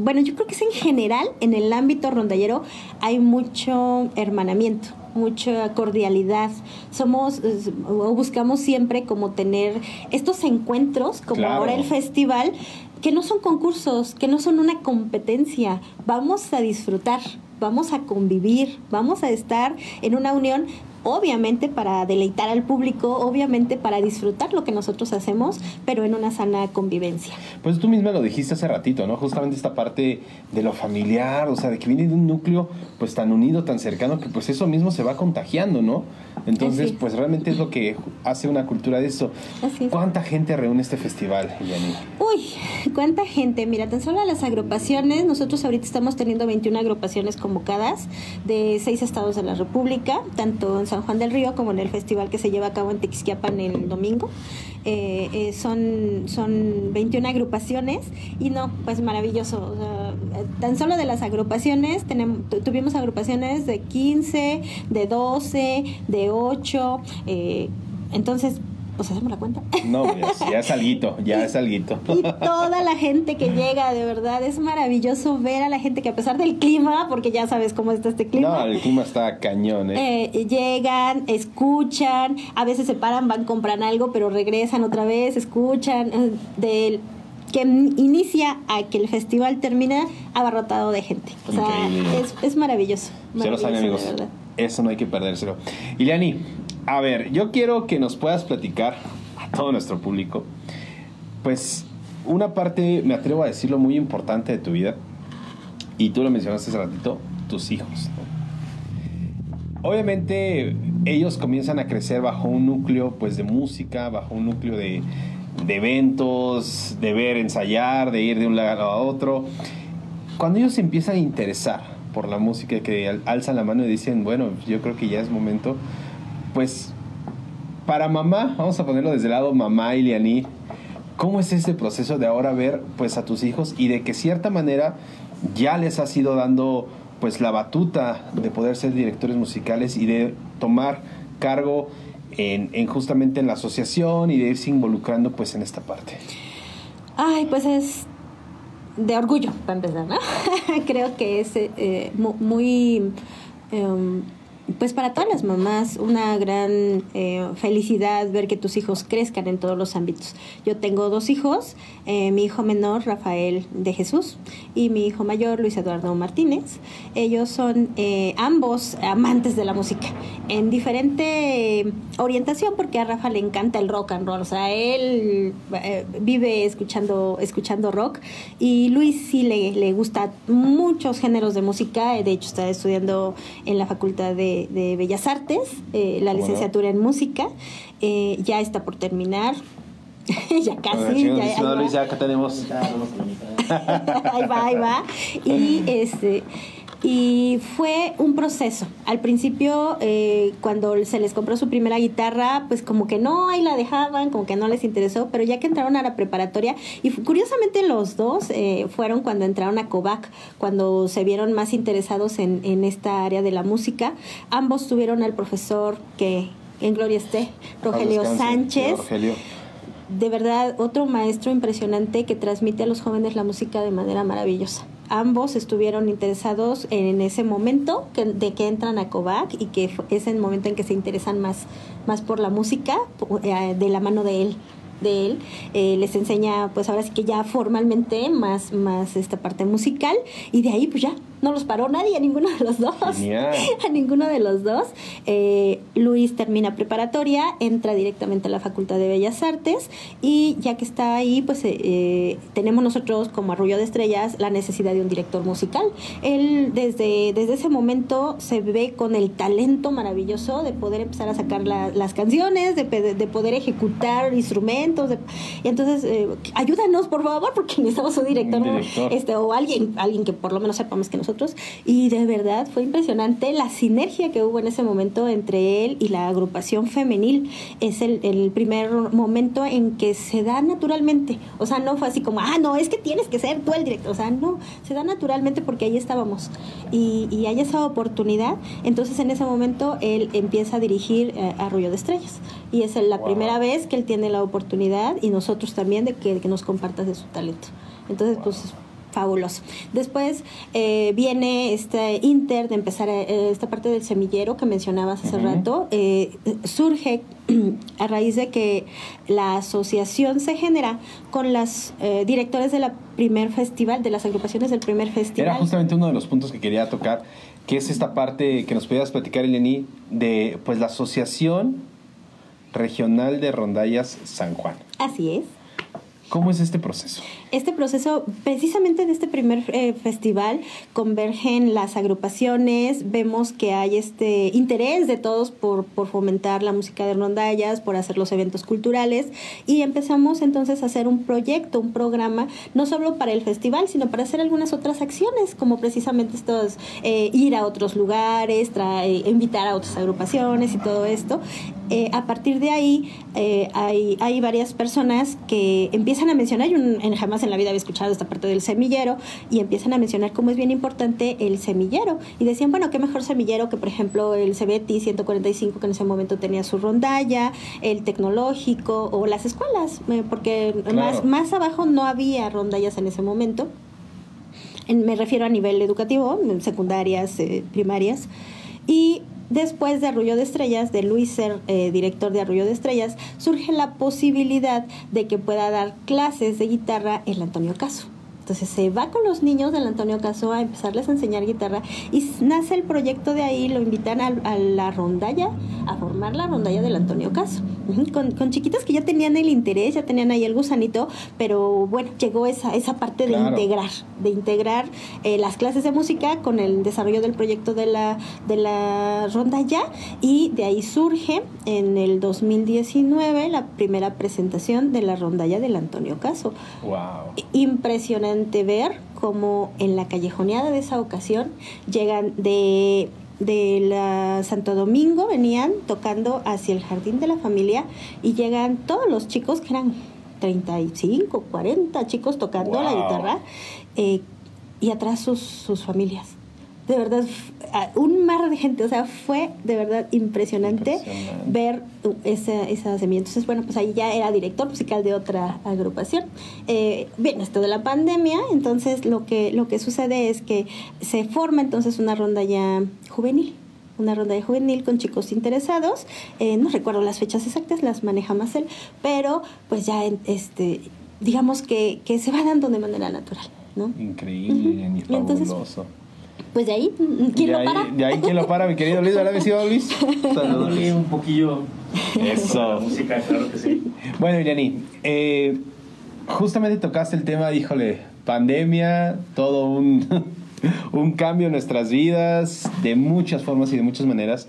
bueno, yo creo que es en general, en el ámbito rondallero, hay mucho hermanamiento, mucha cordialidad. Somos, o buscamos siempre como tener estos encuentros, como Claro. ahora el festival, que no son concursos, que no son una competencia. Vamos a disfrutar, vamos a convivir, vamos a estar en una unión obviamente para deleitar al público, obviamente para disfrutar lo que nosotros hacemos, pero en una sana convivencia. Pues tú misma lo dijiste hace ratito, ¿no? Justamente esta parte de lo familiar, o sea, de que viene de un núcleo pues tan unido, tan cercano, que pues eso mismo se va contagiando, ¿no? Entonces, pues realmente es lo que hace una cultura de esto. Así es. ¿Cuánta gente reúne este festival, Yanni? Uy, cuánta gente. Mira, tan solo las agrupaciones, nosotros ahorita estamos teniendo 21 agrupaciones convocadas de seis estados de la República, tanto en San Juan del Río como en el festival que se lleva a cabo en Texquiapan el domingo. Eh, eh, son, son 21 agrupaciones y no, pues maravilloso. Tan solo de las agrupaciones, tenemos, tu- tuvimos agrupaciones de 15, de 12, de 8. eh, entonces, pues hacemos la cuenta. No, pues, ya es alguito, ya es alguito. Y toda la gente que llega, de verdad, es maravilloso ver a la gente que a pesar del clima, porque ya sabes cómo está este No, clima, el clima está cañón, ¿eh? eh, llegan, escuchan, a veces se paran, van, compran algo, pero regresan otra vez, escuchan, eh, del que inicia a que el festival termina abarrotado de gente. O sea, es, es maravilloso. Se maravilloso, amigos. de verdad. Eso no hay que perdérselo. Ileani, a ver, yo quiero que nos puedas platicar a todo nuestro público, pues una parte, me atrevo a decirlo, muy importante de tu vida, y tú lo mencionaste hace ratito, tus hijos. Obviamente ellos comienzan a crecer bajo un núcleo pues de música, bajo un núcleo de, de eventos, de ver ensayar, de ir de un lado a otro. Cuando ellos se empiezan a interesar por la música, que al- alzan la mano y dicen, bueno, yo creo que ya es momento, pues para mamá, vamos a ponerlo desde el lado mamá Iliani, ¿cómo es ese proceso de ahora ver pues a tus hijos y de que cierta manera ya les has ido dando pues la batuta de poder ser directores musicales y de tomar cargo en, en justamente en la asociación y de irse involucrando pues en esta parte? Ay, pues es de orgullo, para empezar, ¿no? Creo que es eh, mu- muy, em, pues para todas las mamás, una gran eh, felicidad ver que tus hijos crezcan en todos los ámbitos. Yo tengo dos hijos, eh, mi hijo menor, Rafael de Jesús, y mi hijo mayor, Luis Eduardo Martínez. Ellos son eh, ambos amantes de la música, en diferente orientación, porque a Rafa le encanta el rock and roll, o sea, él vive escuchando, escuchando rock, y Luis sí le, le gusta muchos géneros de música, de hecho está estudiando en la Facultad de, de Bellas Artes, eh, la licenciatura en música, eh, ya está por terminar. ya casi, ya, ahí va. Luis, ya acá tenemos. Ahí va, ahí va. Y este Y fue un proceso. Al principio, eh, cuando se les compró su primera guitarra, pues como que no, ahí la dejaban, como que no les interesó, pero ya que entraron a la preparatoria, y curiosamente los dos eh, fueron cuando entraron a COVAC, cuando se vieron más interesados en, en esta área de la música, ambos tuvieron al profesor que en gloria esté, Rogelio descanse, Sánchez Rogelio. de verdad otro maestro impresionante que transmite a los jóvenes la música de manera maravillosa. Ambos estuvieron interesados en ese momento que- de que entran a COVAC y que es el momento en que se interesan más, más por la música eh, de la mano de él de él Eh, les enseña pues ahora sí que ya formalmente más más esta parte musical y de ahí pues ya no los paró nadie a ninguno de los dos Genial. a ninguno de los dos. Eh, Luis termina preparatoria, entra directamente a la Facultad de Bellas Artes y ya que está ahí, pues eh, eh, tenemos nosotros como Arroyo de Estrellas la necesidad de un director musical. Él desde, desde ese momento se ve con el talento maravilloso de poder empezar a sacar la- las canciones, de, de poder ejecutar instrumentos. De- entonces, eh, ayúdanos por favor, porque necesitamos un director, director. este, o alguien, alguien que por lo menos sepa más que nosotros. Y de verdad fue impresionante la sinergia que hubo en ese momento entre él y la agrupación femenil. Es el, el primer momento en que se da naturalmente. O sea, no fue así como, ah, no, es que tienes que ser tú el director. O sea, no, se da naturalmente porque ahí estábamos. Y, y hay esa oportunidad. Entonces en ese momento él empieza a dirigir eh, Arroyo de Estrellas. Y es la Wow. primera vez que él tiene la oportunidad y nosotros también de que, que nos compartas de su talento. Entonces, pues fabuloso. Después eh, viene este inter de empezar eh, esta parte del semillero que mencionabas hace rato. eh, surge a raíz de que la asociación se genera con las eh, directores de la primer festival, de las agrupaciones del primer festival. Era justamente uno de los puntos que quería tocar, que es esta parte que nos podías platicar, Eleni, de pues la Asociación Regional de Rondallas San Juan. Así es. ¿Cómo es este proceso? Este proceso, precisamente de este primer eh, festival, convergen las agrupaciones, vemos que hay este interés de todos por, por fomentar la música de rondallas, por hacer los eventos culturales y empezamos entonces a hacer un proyecto, un programa, no solo para el festival, sino para hacer algunas otras acciones, como precisamente estos, eh, ir a otros lugares, trae- invitar a otras agrupaciones y todo esto. Eh, a partir de ahí eh, hay, hay varias personas que empiezan a mencionar, en- en- jamás en la vida había escuchado esta parte del semillero, y empiezan a mencionar cómo es bien importante el semillero. Y decían, bueno, qué mejor semillero que, por ejemplo, el CBT 145, que en ese momento tenía su rondalla, el tecnológico o las escuelas, eh, porque Claro. más, más abajo no había rondallas en ese momento. En- me refiero a nivel educativo, secundarias, eh, primarias. Y después de Arroyo de Estrellas, de Luis ser eh, director de Arroyo de Estrellas, surge la posibilidad de que pueda dar clases de guitarra el Antonio Caso. Entonces se va con los niños del Antonio Caso a empezarles a enseñar guitarra y nace el proyecto de ahí, lo invitan a, a la rondalla, a formar la rondalla del Antonio Caso. Con, con chiquitos que ya tenían el interés, ya tenían ahí el gusanito, pero bueno, llegó esa, esa parte de Claro. integrar, de integrar eh, las clases de música con el desarrollo del proyecto de la, de la rondalla y de ahí surge en el 2019 la primera presentación de la rondalla del Antonio Caso Wow. impresionante ver cómo en la callejoneada de esa ocasión llegan de, de la Santo Domingo, venían tocando hacia el Jardín de la Familia y llegan todos los chicos que eran 35, 40 chicos tocando la guitarra eh, y atrás sus, sus familias. De verdad, f- a- un mar de gente, o sea, fue de verdad impresionante, Impresionante. ver uh, esa, esa semilla. Entonces, bueno, pues ahí ya era director musical de otra agrupación. Eh, bien, esto de la pandemia, entonces lo que, lo que sucede es que se forma entonces una ronda ya juvenil. Una ronda de juvenil con chicos interesados. Eh, no recuerdo las fechas exactas, las maneja más él, pero pues ya este, digamos que, que se va dando de manera natural, ¿no? Increíble, Eleni, Y entonces, fabuloso. Pues de ahí, ¿quién de lo ahí, para? De ahí, ¿quién lo para, mi querido Luis? ¿Verdad, mi querido Luis? Saludos. un poquillo Eso. la música, claro que sí. Bueno, Iriani, eh, justamente tocaste el tema, híjole, pandemia, todo un, un cambio en nuestras vidas, de muchas formas y de muchas maneras.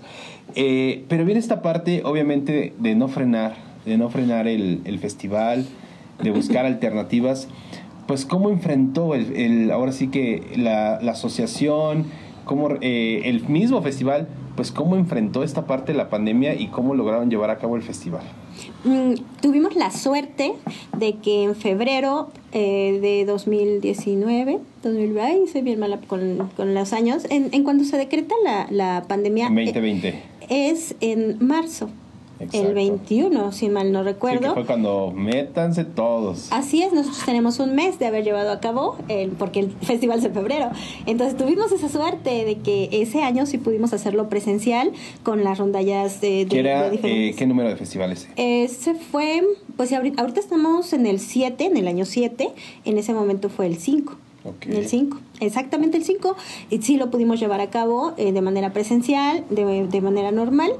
Eh, pero viene esta parte, obviamente, de no frenar, de no frenar el, el festival, de buscar alternativas. Pues, ¿cómo enfrentó el, el- ahora sí que la, la asociación cómo eh, el mismo festival, pues cómo enfrentó esta parte de la pandemia y cómo lograron llevar a cabo el festival. Mm, tuvimos la suerte de que en febrero eh, de 2019, 2020, ay, soy bien mala con, con los años, en, en cuando se decreta la, la pandemia, En eh, 2020. es en marzo, Exacto. el 21, si mal no Sí, que recuerdo. fue cuando métanse todos. Así es, nosotros tenemos un mes de haber llevado a cabo, el, porque el festival es en febrero. Entonces tuvimos esa suerte de que ese año sí pudimos hacerlo presencial con las rondallas de, de, ¿Qué era, de eh. ¿Qué número de festivales? Ese fue, pues ahorita, ahorita estamos en el 7, en el año 7, en ese momento fue el 5. Ok. El 5, exactamente el 5. Y sí lo pudimos llevar a cabo eh, de manera presencial, de, de manera normal.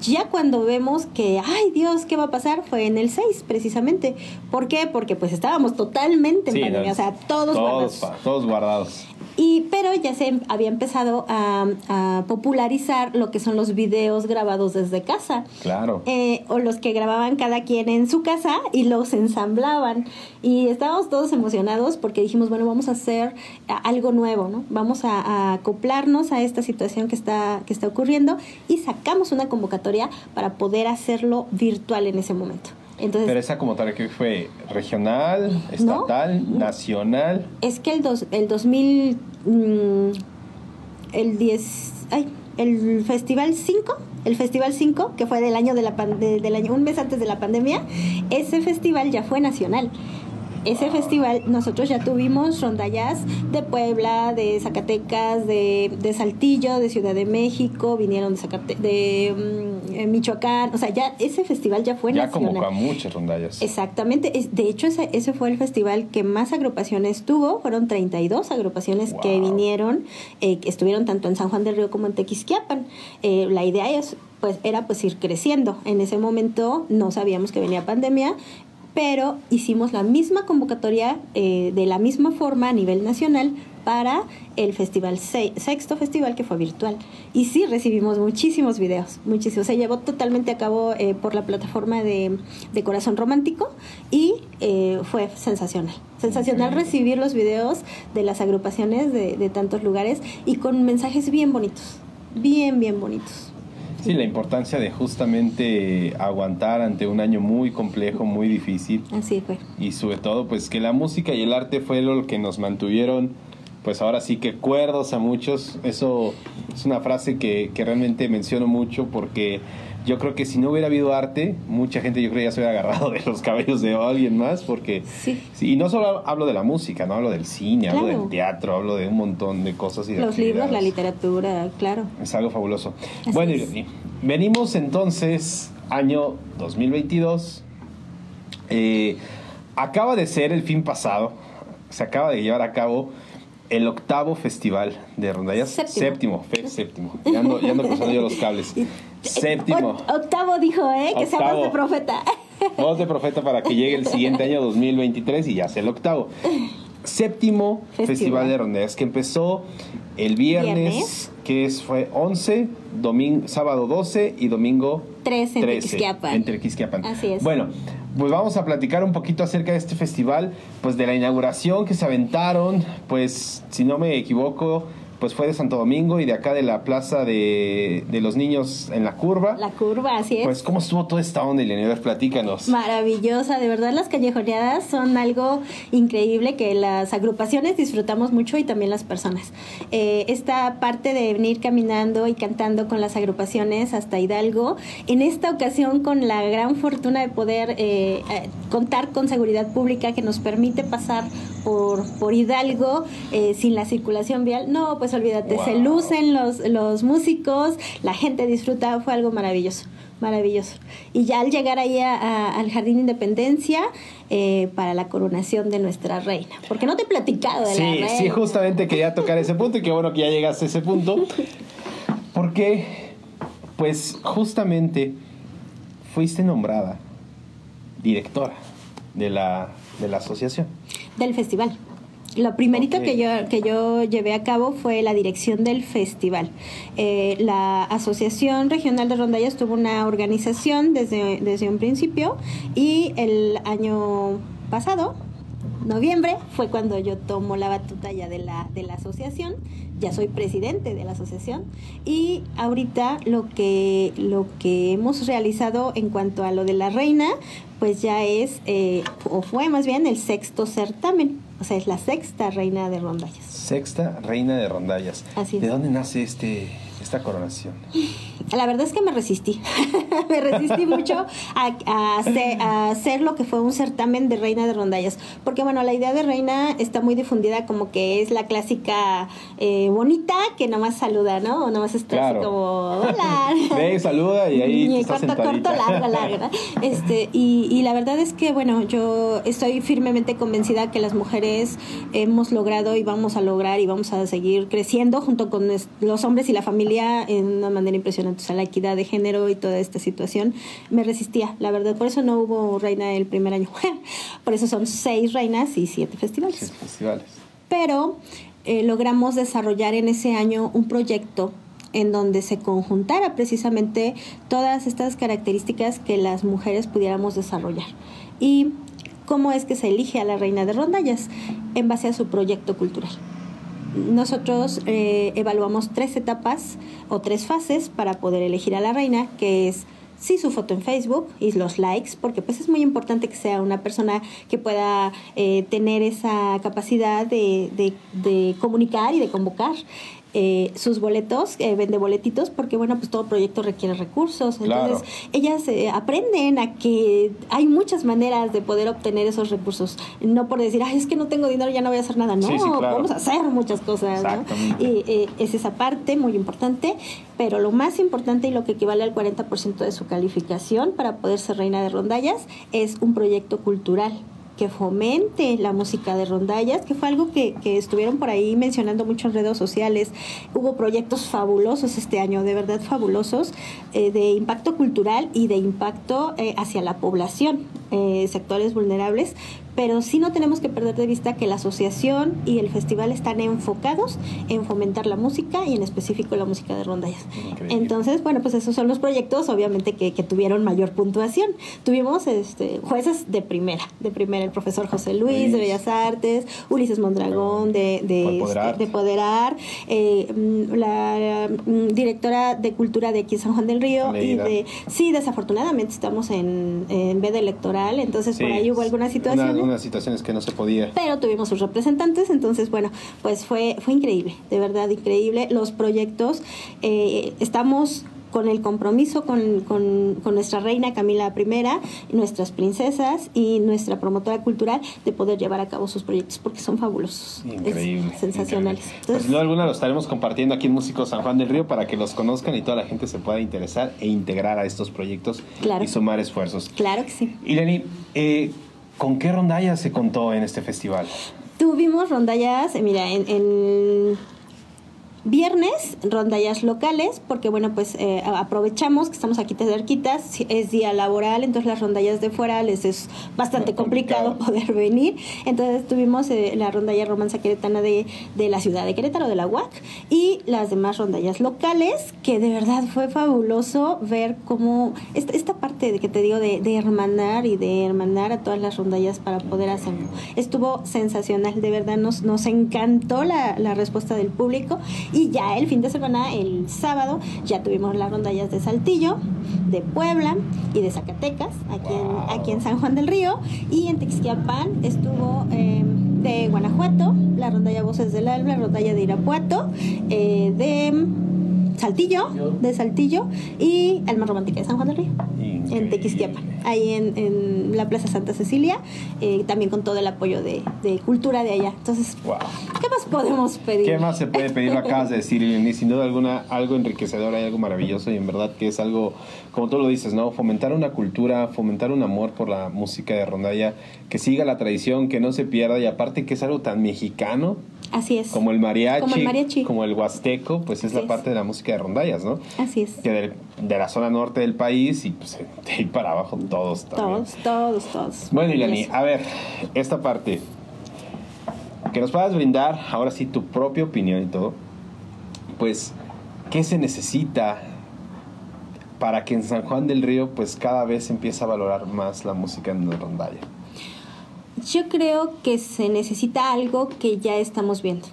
Ya cuando vemos que, ay Dios, ¿qué va a pasar? Fue en el 6, precisamente. ¿Por qué? Porque pues estábamos totalmente en Sí, pandemia, no, o sea, todos, todos, guardados. pa- todos guardados. Y, pero ya se había empezado a, a popularizar lo que son los videos grabados desde casa. Claro. Eh, o los que grababan cada quien en su casa y los ensamblaban. Y estábamos todos emocionados porque dijimos, bueno, vamos a hacer algo nuevo, ¿no? Vamos a, a acoplarnos a esta situación que está, que está ocurriendo y sacamos una convocatoria para poder hacerlo virtual en ese momento. Entonces, Pero esa como tal que fue regional, estatal, nacional. es que el, dos, el 2000, mm, el 10, ay, el Festival 5, el Festival 5, que fue del año de la pan- de- del año, un mes antes de la pandemia, ese festival ya fue nacional. Ese festival nosotros ya tuvimos rondallas de Puebla, de Zacatecas, de, de Saltillo, de Ciudad de México, vinieron de, Zacate- de mm, eh, Michoacán, o sea, ya ese festival ya fue ya nacional. convocó a muchas rondallas. Exactamente. Es- De hecho, ese, ese fue el festival que más agrupaciones tuvo. Fueron 32 agrupaciones que vinieron, eh, que estuvieron tanto en San Juan del Río como en Tequisquiapan. Eh, la idea es, pues, era pues ir creciendo. En ese momento no sabíamos que venía pandemia, pero hicimos la misma convocatoria eh, de la misma forma a nivel nacional para el festival se- sexto festival que fue virtual. Y sí recibimos muchísimos videos muchísimos. Se llevó totalmente a cabo eh, por la plataforma de, de corazón romántico y eh, fue sensacional. Sensacional recibir los videos de las agrupaciones de, de tantos lugares y con mensajes bien bonitos bien bien bonitos Sí, la importancia de justamente aguantar ante un año muy complejo, muy difícil. así fue Y sobre todo, pues que la música y el arte fue lo que nos mantuvieron, pues ahora sí que cuerdos a muchos. Eso es una frase que, que realmente menciono mucho porque yo creo que si no hubiera habido arte, mucha gente yo creo ya se hubiera agarrado de los cabellos de alguien más porque... sí Sí, y no solo hablo de la música, no hablo del cine, hablo del teatro, hablo de un montón de cosas y de los libros la literatura claro Es algo fabuloso. Así bueno, es. Venimos entonces, año 2022. Eh, acaba de ser el fin pasado, se acaba de llevar a cabo el octavo festival de rondallas. Séptimo. fe- séptimo. Ya ando, ya ando cruzando yo los cables. Séptimo. O- octavo dijo, ¿eh? Que sea voz de profeta. Voz de profeta para que llegue el siguiente año 2023 y ya sea el octavo. Séptimo Festival. Festival, de Rondallas que empezó el viernes, Viernes. que es, fue 11, domingo, sábado 12 y domingo 13 en 13, Tequisquiapan. en Tequisquiapan. Así es. Bueno, pues vamos a platicar un poquito acerca de este festival, pues de la inauguración que se aventaron, pues si no me equivoco, pues fue de Santo Domingo y de acá de la Plaza de, de los Niños en la Curva. La curva, así es. Pues, ¿cómo estuvo toda esta onda, ver, platícanos. Maravillosa, de verdad las callejoneadas son algo increíble que las agrupaciones disfrutamos mucho y también las personas. Eh, esta parte de venir caminando y cantando con las agrupaciones hasta Hidalgo, en esta ocasión con la gran fortuna de poder eh, eh, contar con seguridad pública que nos permite pasar por, por Hidalgo eh, sin la circulación vial, no, pues olvídate, se lucen los, los músicos, la gente disfruta, fue algo maravilloso. Maravilloso. Y ya al llegar ahí a- a- al Jardín Independencia eh, para la coronación de nuestra reina. Porque no te he platicado de la Sí, reina. sí, justamente quería tocar ese punto y qué bueno que ya llegaste a ese punto. Porque, pues, justamente fuiste nombrada directora de la, de la asociación. Del festival. Lo primerito Ok. que, yo, que yo llevé a cabo fue la dirección del festival. Eh, la Asociación Regional de Rondallas tuvo una organización desde, desde un principio y el año pasado, noviembre fue cuando yo tomo la batuta ya de la, de la asociación, ya soy presidente de la asociación y ahorita lo que, lo que hemos realizado en cuanto a lo de la reina, pues ya es, eh, o fue más bien el sexto certamen, o sea, es la sexta reina de rondallas. Sexta reina de rondallas. Así es. ¿De dónde nace este, esta coronación? La verdad es que me resistí. me resistí mucho a, a hacer, a hacer lo que fue un certamen de reina de rondallas. Porque, bueno, la idea de reina está muy difundida como que es la clásica eh, bonita que nomás saluda, ¿no? O nomás está Claro. así como, hola. Ve, saluda y ahí Y corto, corto, larga, larga. Este, y, y la verdad es que, bueno, yo estoy firmemente convencida que las mujeres hemos logrado y vamos a lograr y vamos a seguir creciendo junto con los hombres y la familia en una manera impresionante. O sea, la equidad de género y toda esta situación me resistía, la verdad. Por eso no hubo reina el primer año. Por eso son seis reinas y siete festivales Sí, festivales. pero eh, logramos desarrollar en ese año un proyecto en donde se conjuntara precisamente todas estas características que las mujeres pudiéramos desarrollar. ¿Y cómo es que se elige a la reina de rondallas? En base a su proyecto cultural. Nosotros eh, evaluamos tres etapas o tres fases para poder elegir a la reina, que es sí su foto en Facebook y los likes, porque pues es muy importante que sea una persona que pueda eh, tener esa capacidad de, de- de comunicar y de convocar. Eh, sus boletos, eh, vende boletitos, porque bueno, pues todo proyecto requiere recursos. Claro. Entonces, ellas eh, aprenden a que hay muchas maneras de poder obtener esos recursos. No por decir, Ay, es que no tengo dinero, ya no voy a hacer nada. No, Sí, sí, claro. vamos a hacer muchas cosas. ¿no? Y eh, es esa parte muy importante, pero lo más importante y lo que equivale al 40% de su calificación para poder ser reina de rondallas es un proyecto cultural que fomente la música de rondallas, que fue algo que, que estuvieron por ahí mencionando mucho en redes sociales. Hubo proyectos fabulosos este año, de verdad fabulosos, eh, de impacto cultural y de impacto eh, hacia la población, eh, sectores vulnerables, pero sí no tenemos que perder de vista que la asociación y el festival están enfocados en fomentar la música y en específico la música de rondallas. Increíble. Entonces, bueno, pues esos son los proyectos, obviamente, que, que tuvieron mayor puntuación. Tuvimos este, jueces de primera, de primera, el profesor José Luis, Luis. de Bellas Artes, Ulises Mondragón, de, de, Poderar. este, de Poderar, eh, mm, la mm, directora de Cultura de aquí San Juan del Río, y de, sí, desafortunadamente estamos en, en veda electoral, entonces por ahí hubo algunas una- situaciones unas situaciones que no se podía. pero tuvimos sus representantes, entonces bueno, pues fue, fue increíble, de verdad increíble. Los proyectos, eh, estamos con el compromiso con, con- con nuestra reina Camila I, nuestras princesas y nuestra promotora cultural de poder llevar a cabo sus proyectos porque son fabulosos, Es Increíble. sensacionales. increíble. Pues Entonces, sin duda alguna lo estaremos compartiendo aquí en Músicos San Juan del Río para que los conozcan y toda la gente se pueda interesar e integrar a estos proyectos Claro. y sumar esfuerzos. claro que sí. Y Lenny, eh, ¿con qué rondalla se contó en este festival? Tuvimos rondallas, mira, en, en viernes, rondallas locales, porque bueno, pues eh, aprovechamos que estamos aquí cerquitas, es día laboral, entonces las rondallas de fuera les es bastante complicado, complicado. poder venir. Entonces tuvimos eh, la rondalla romanza queretana de, de la ciudad de Querétaro, de la UAC, y las demás rondallas locales, que de verdad fue fabuloso ver cómo esta, esta parte de que te digo de, de hermanar y de hermanar a todas las rondallas para poder hacerlo. Estuvo sensacional, de verdad nos, nos encantó la, la respuesta del público y ya el fin de semana, el sábado, ya tuvimos las rondallas de Saltillo, de Puebla y de Zacatecas, aquí, Wow. en, aquí en San Juan del Río, y en Texquiapan estuvo eh, de Guanajuato, la rondalla Voces del Alma, la rondalla de Irapuato, eh, de Saltillo, de Saltillo y Alma Romántica de San Juan del Río en Increíble. Tequisquiapan, ahí en, en la Plaza Santa Cecilia, eh, también con todo el apoyo de, de cultura de allá. Entonces, Wow. ¿qué más podemos pedir? ¿Qué más se puede pedir? Lo acabas de decir, Lenny. Sin duda alguna, algo enriquecedor, hay algo maravilloso y en verdad que es algo, como tú lo dices, ¿no? Fomentar una cultura, fomentar un amor por la música de rondalla, que siga la tradición, que no se pierda y aparte que es algo tan mexicano Así es. como el mariachi, Como el mariachi. como el huasteco, pues es Así la es. parte de la música de rondallas, ¿no? Así es. Que de, la zona norte del país y pues de ahí para abajo todos también. Todos, todos, todos. Bueno, Ilani, a ver, esta parte. Que nos puedas brindar ahora sí tu propia opinión y todo. Pues, ¿qué se necesita para que en San Juan del Río pues cada vez se empiece a valorar más la música en la rondalla? Yo creo que se necesita algo que ya estamos viendo,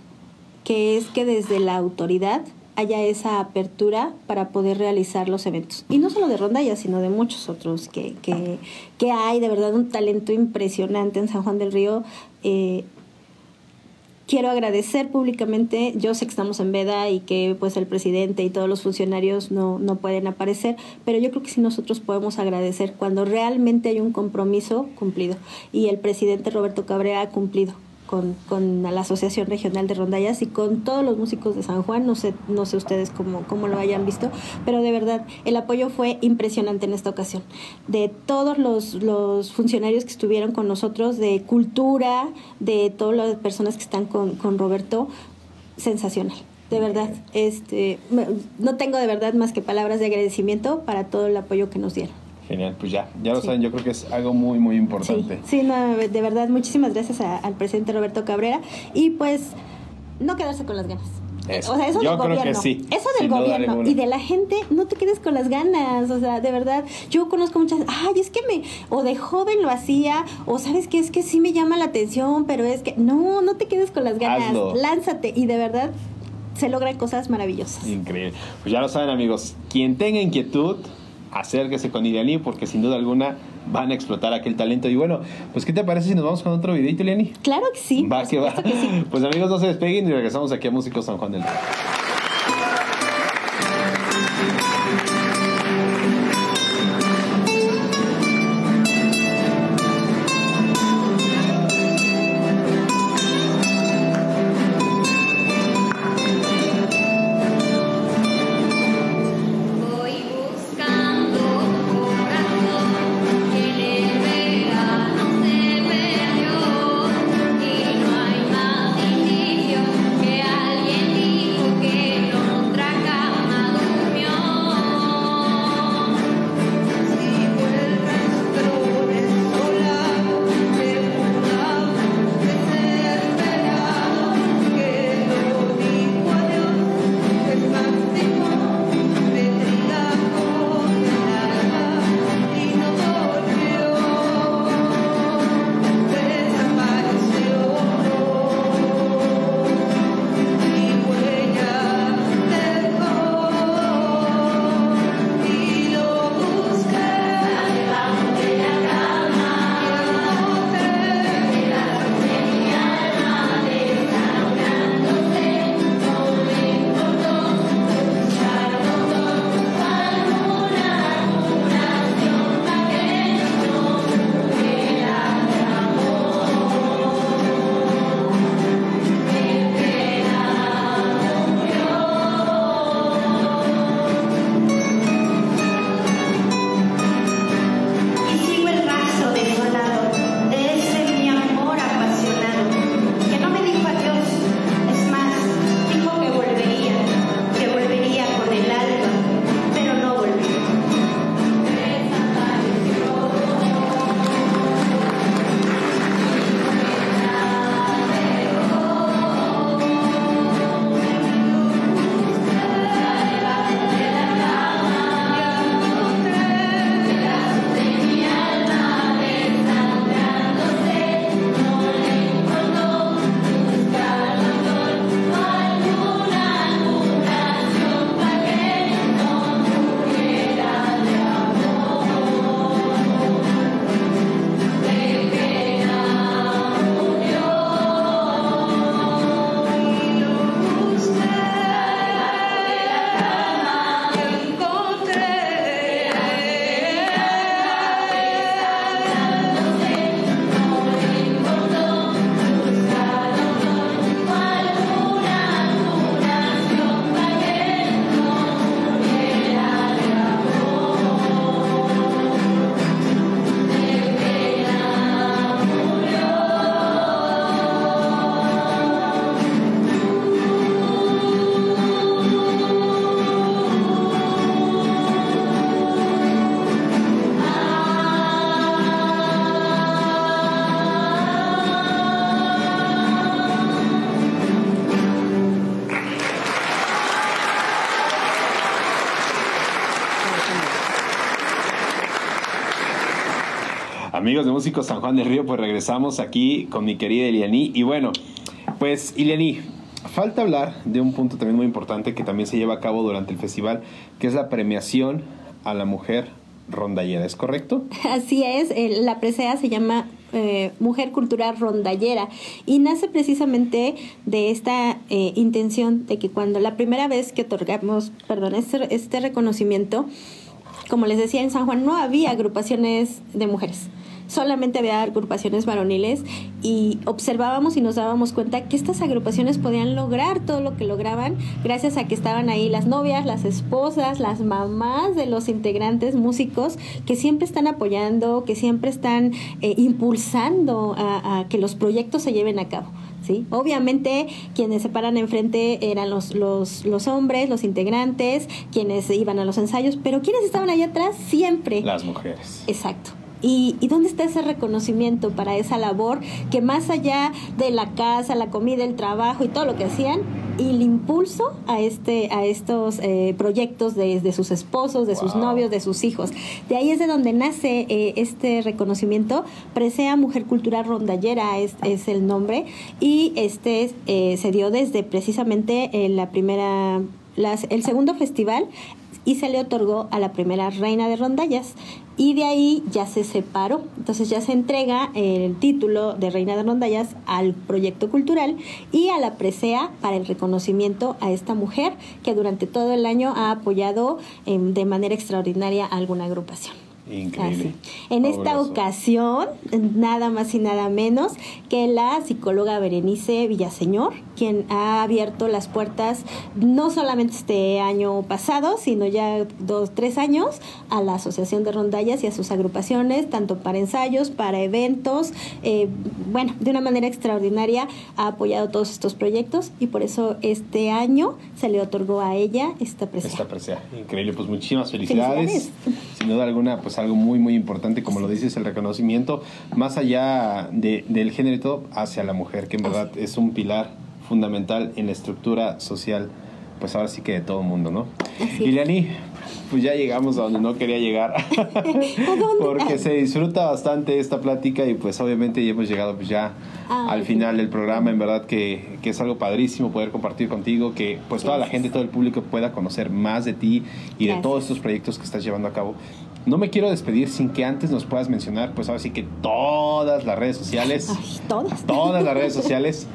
que es que desde la autoridad haya esa apertura para poder realizar los eventos. Y no solo de Rondalla, sino de muchos otros que, que, que hay, de verdad, un talento impresionante en San Juan del Río. Eh, quiero agradecer públicamente, yo sé que estamos en veda y que pues el presidente y todos los funcionarios no, no pueden aparecer, pero yo creo que sí nosotros podemos agradecer cuando realmente hay un compromiso cumplido y el presidente Roberto Cabrera ha cumplido con, con la Asociación Regional de Rondallas y con todos los músicos de San Juan. No sé, no sé ustedes cómo, cómo lo hayan visto, pero de verdad el apoyo fue impresionante en esta ocasión. De todos los, los funcionarios que estuvieron con nosotros, de cultura, de todas las personas que están con, con Roberto, sensacional. De verdad, este, no tengo de verdad más que palabras de agradecimiento para todo el apoyo que nos dieron. Genial, pues ya, ya lo sí. saben, yo creo que es algo muy, muy importante. Sí, sí no, de verdad, muchísimas gracias a, al presidente Roberto Cabrera y pues no quedarse con las ganas. Eso. O sea, eso yo del creo gobierno. que sí. Eso del gobierno y de la gente, no te quedes con las ganas. O sea, de verdad, yo conozco muchas, ay, es que me, o de joven lo hacía, o sabes que es que sí me llama la atención, pero es que, no, no te quedes con las ganas. Hazlo. Lánzate y de verdad se logran cosas maravillosas. Increíble. Pues ya lo saben, amigos. Quien tenga inquietud, acérquese con Iliani porque sin duda alguna van a explotar aquel talento. Y bueno, pues ¿qué te parece si nos vamos con otro videito, Iliani? Claro que sí. Va que va. que sí. Pues amigos, no se despeguen y regresamos aquí a Músicos San Juan del Río. Músicos San Juan del Río, pues regresamos aquí con mi querida Iliani. Y bueno, pues Iliani, falta hablar de un punto también muy importante que también se lleva a cabo durante el festival, que es la premiación a la mujer rondallera, ¿es correcto? Así es, el- la presea se llama eh, Mujer Cultural Rondallera y nace precisamente de esta eh, intención de que cuando la primera vez que otorgamos, perdón, este, este reconocimiento, como les decía, en San Juan no había agrupaciones de mujeres. Solamente había agrupaciones varoniles y observábamos y nos dábamos cuenta que estas agrupaciones podían lograr todo lo que lograban gracias a que estaban ahí las novias, las esposas, las mamás de los integrantes músicos que siempre están apoyando, que siempre están eh, impulsando a, a que los proyectos se lleven a cabo. ¿sí? Obviamente quienes se paran enfrente eran los, los, los hombres, los integrantes, quienes iban a los ensayos, pero quienes estaban allá atrás siempre. Las mujeres. Exacto. ¿Y, ¿Y dónde está ese reconocimiento para esa labor que más allá de la casa, la comida, el trabajo y todo lo que hacían, y el impulso a este a estos eh, proyectos de, de sus esposos, de sus novios, de sus hijos. De ahí es de donde nace eh, este reconocimiento. Presea Mujer Cultural Rondallera es, es el nombre y este eh, se dio desde precisamente la primera las- el segundo festival y se le otorgó a la primera reina de rondallas y de ahí ya se separó. Entonces ya se entrega el título de reina de rondallas al proyecto cultural y a la presea para el reconocimiento a esta mujer que durante todo el año ha apoyado em, de manera extraordinaria a alguna agrupación. Increíble. Así. En esta ocasión, nada más y nada menos que la psicóloga Berenice Villaseñor, quien ha abierto las puertas no solamente este año pasado, sino ya dos, tres años a la Asociación de Rondallas y a sus agrupaciones, tanto para ensayos, para eventos. eh, bueno, de una manera extraordinaria ha apoyado todos estos proyectos y por eso este año se le otorgó a ella esta presencia. Esta presea. Increíble, pues muchísimas felicidades. Felicidades. Sin duda alguna, pues algo muy, muy importante, como lo dices, el reconocimiento, más allá de- del género y todo, hacia la mujer, que en verdad es un pilar fundamental en la estructura social, pues ahora sí que de todo el mundo, ¿no? Ileani, pues ya llegamos a donde no quería llegar, porque se disfruta bastante esta plática y pues obviamente ya hemos llegado pues ya Ay, al final del programa, en verdad que, que es algo padrísimo poder compartir contigo, que pues toda la gente, todo el público pueda conocer más de ti y de todos estos proyectos que estás llevando a cabo. No me quiero despedir sin que antes nos puedas mencionar, pues ahora sí que todas las redes sociales, Ay, todas. todas las redes sociales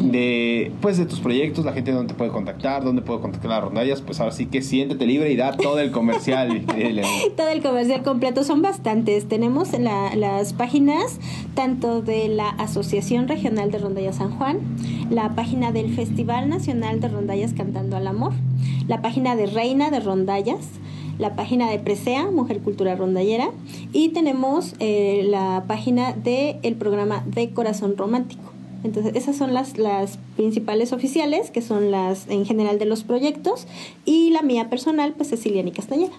de pues de tus proyectos, la gente donde te puede contactar, donde puede contactar a rondallas, pues ahora sí que siéntete libre y da todo el comercial. Todo el comercial completo son bastantes. Tenemos la- las páginas tanto de la Asociación Regional de Rondallas San Juan, la página del Festival Nacional de Rondallas Cantando al Amor, la página de Reina de Rondallas, la página de Presea, Mujer Cultura Rondallera, y tenemos eh, la página del programa de Corazón Romántico. Entonces, esas son las, las principales oficiales, que son las en general de los proyectos, y la mía personal, pues Ceciliani Castañeda.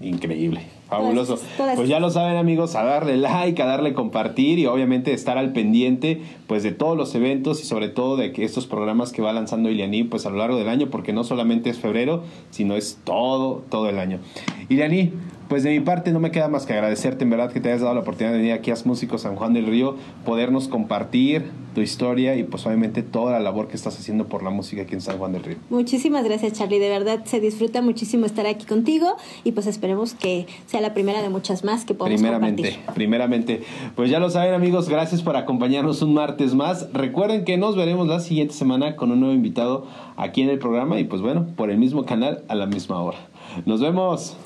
Increíble, fabuloso. Todas- todas- Pues ya lo saben amigos, a darle like, a darle compartir y obviamente estar al pendiente pues de todos los eventos y sobre todo de que estos programas que va lanzando Iliani pues a lo largo del año porque no solamente es febrero, sino es todo, todo el año. Iliani, pues de mi parte no me queda más que agradecerte en verdad que te hayas dado la oportunidad de venir aquí a Músicos San Juan del Río, podernos compartir tu historia y pues obviamente toda la labor que estás haciendo por la música aquí en San Juan del Río. Muchísimas gracias, Charlie. De verdad se disfruta muchísimo estar aquí contigo y pues esperemos que sea la primera de muchas más que podamos Primeramente, compartir. primeramente. Pues ya lo saben amigos, gracias por acompañarnos un martes más. Recuerden que nos veremos la siguiente semana con un nuevo invitado aquí en el programa y pues bueno, por el mismo canal a la misma hora. Nos vemos.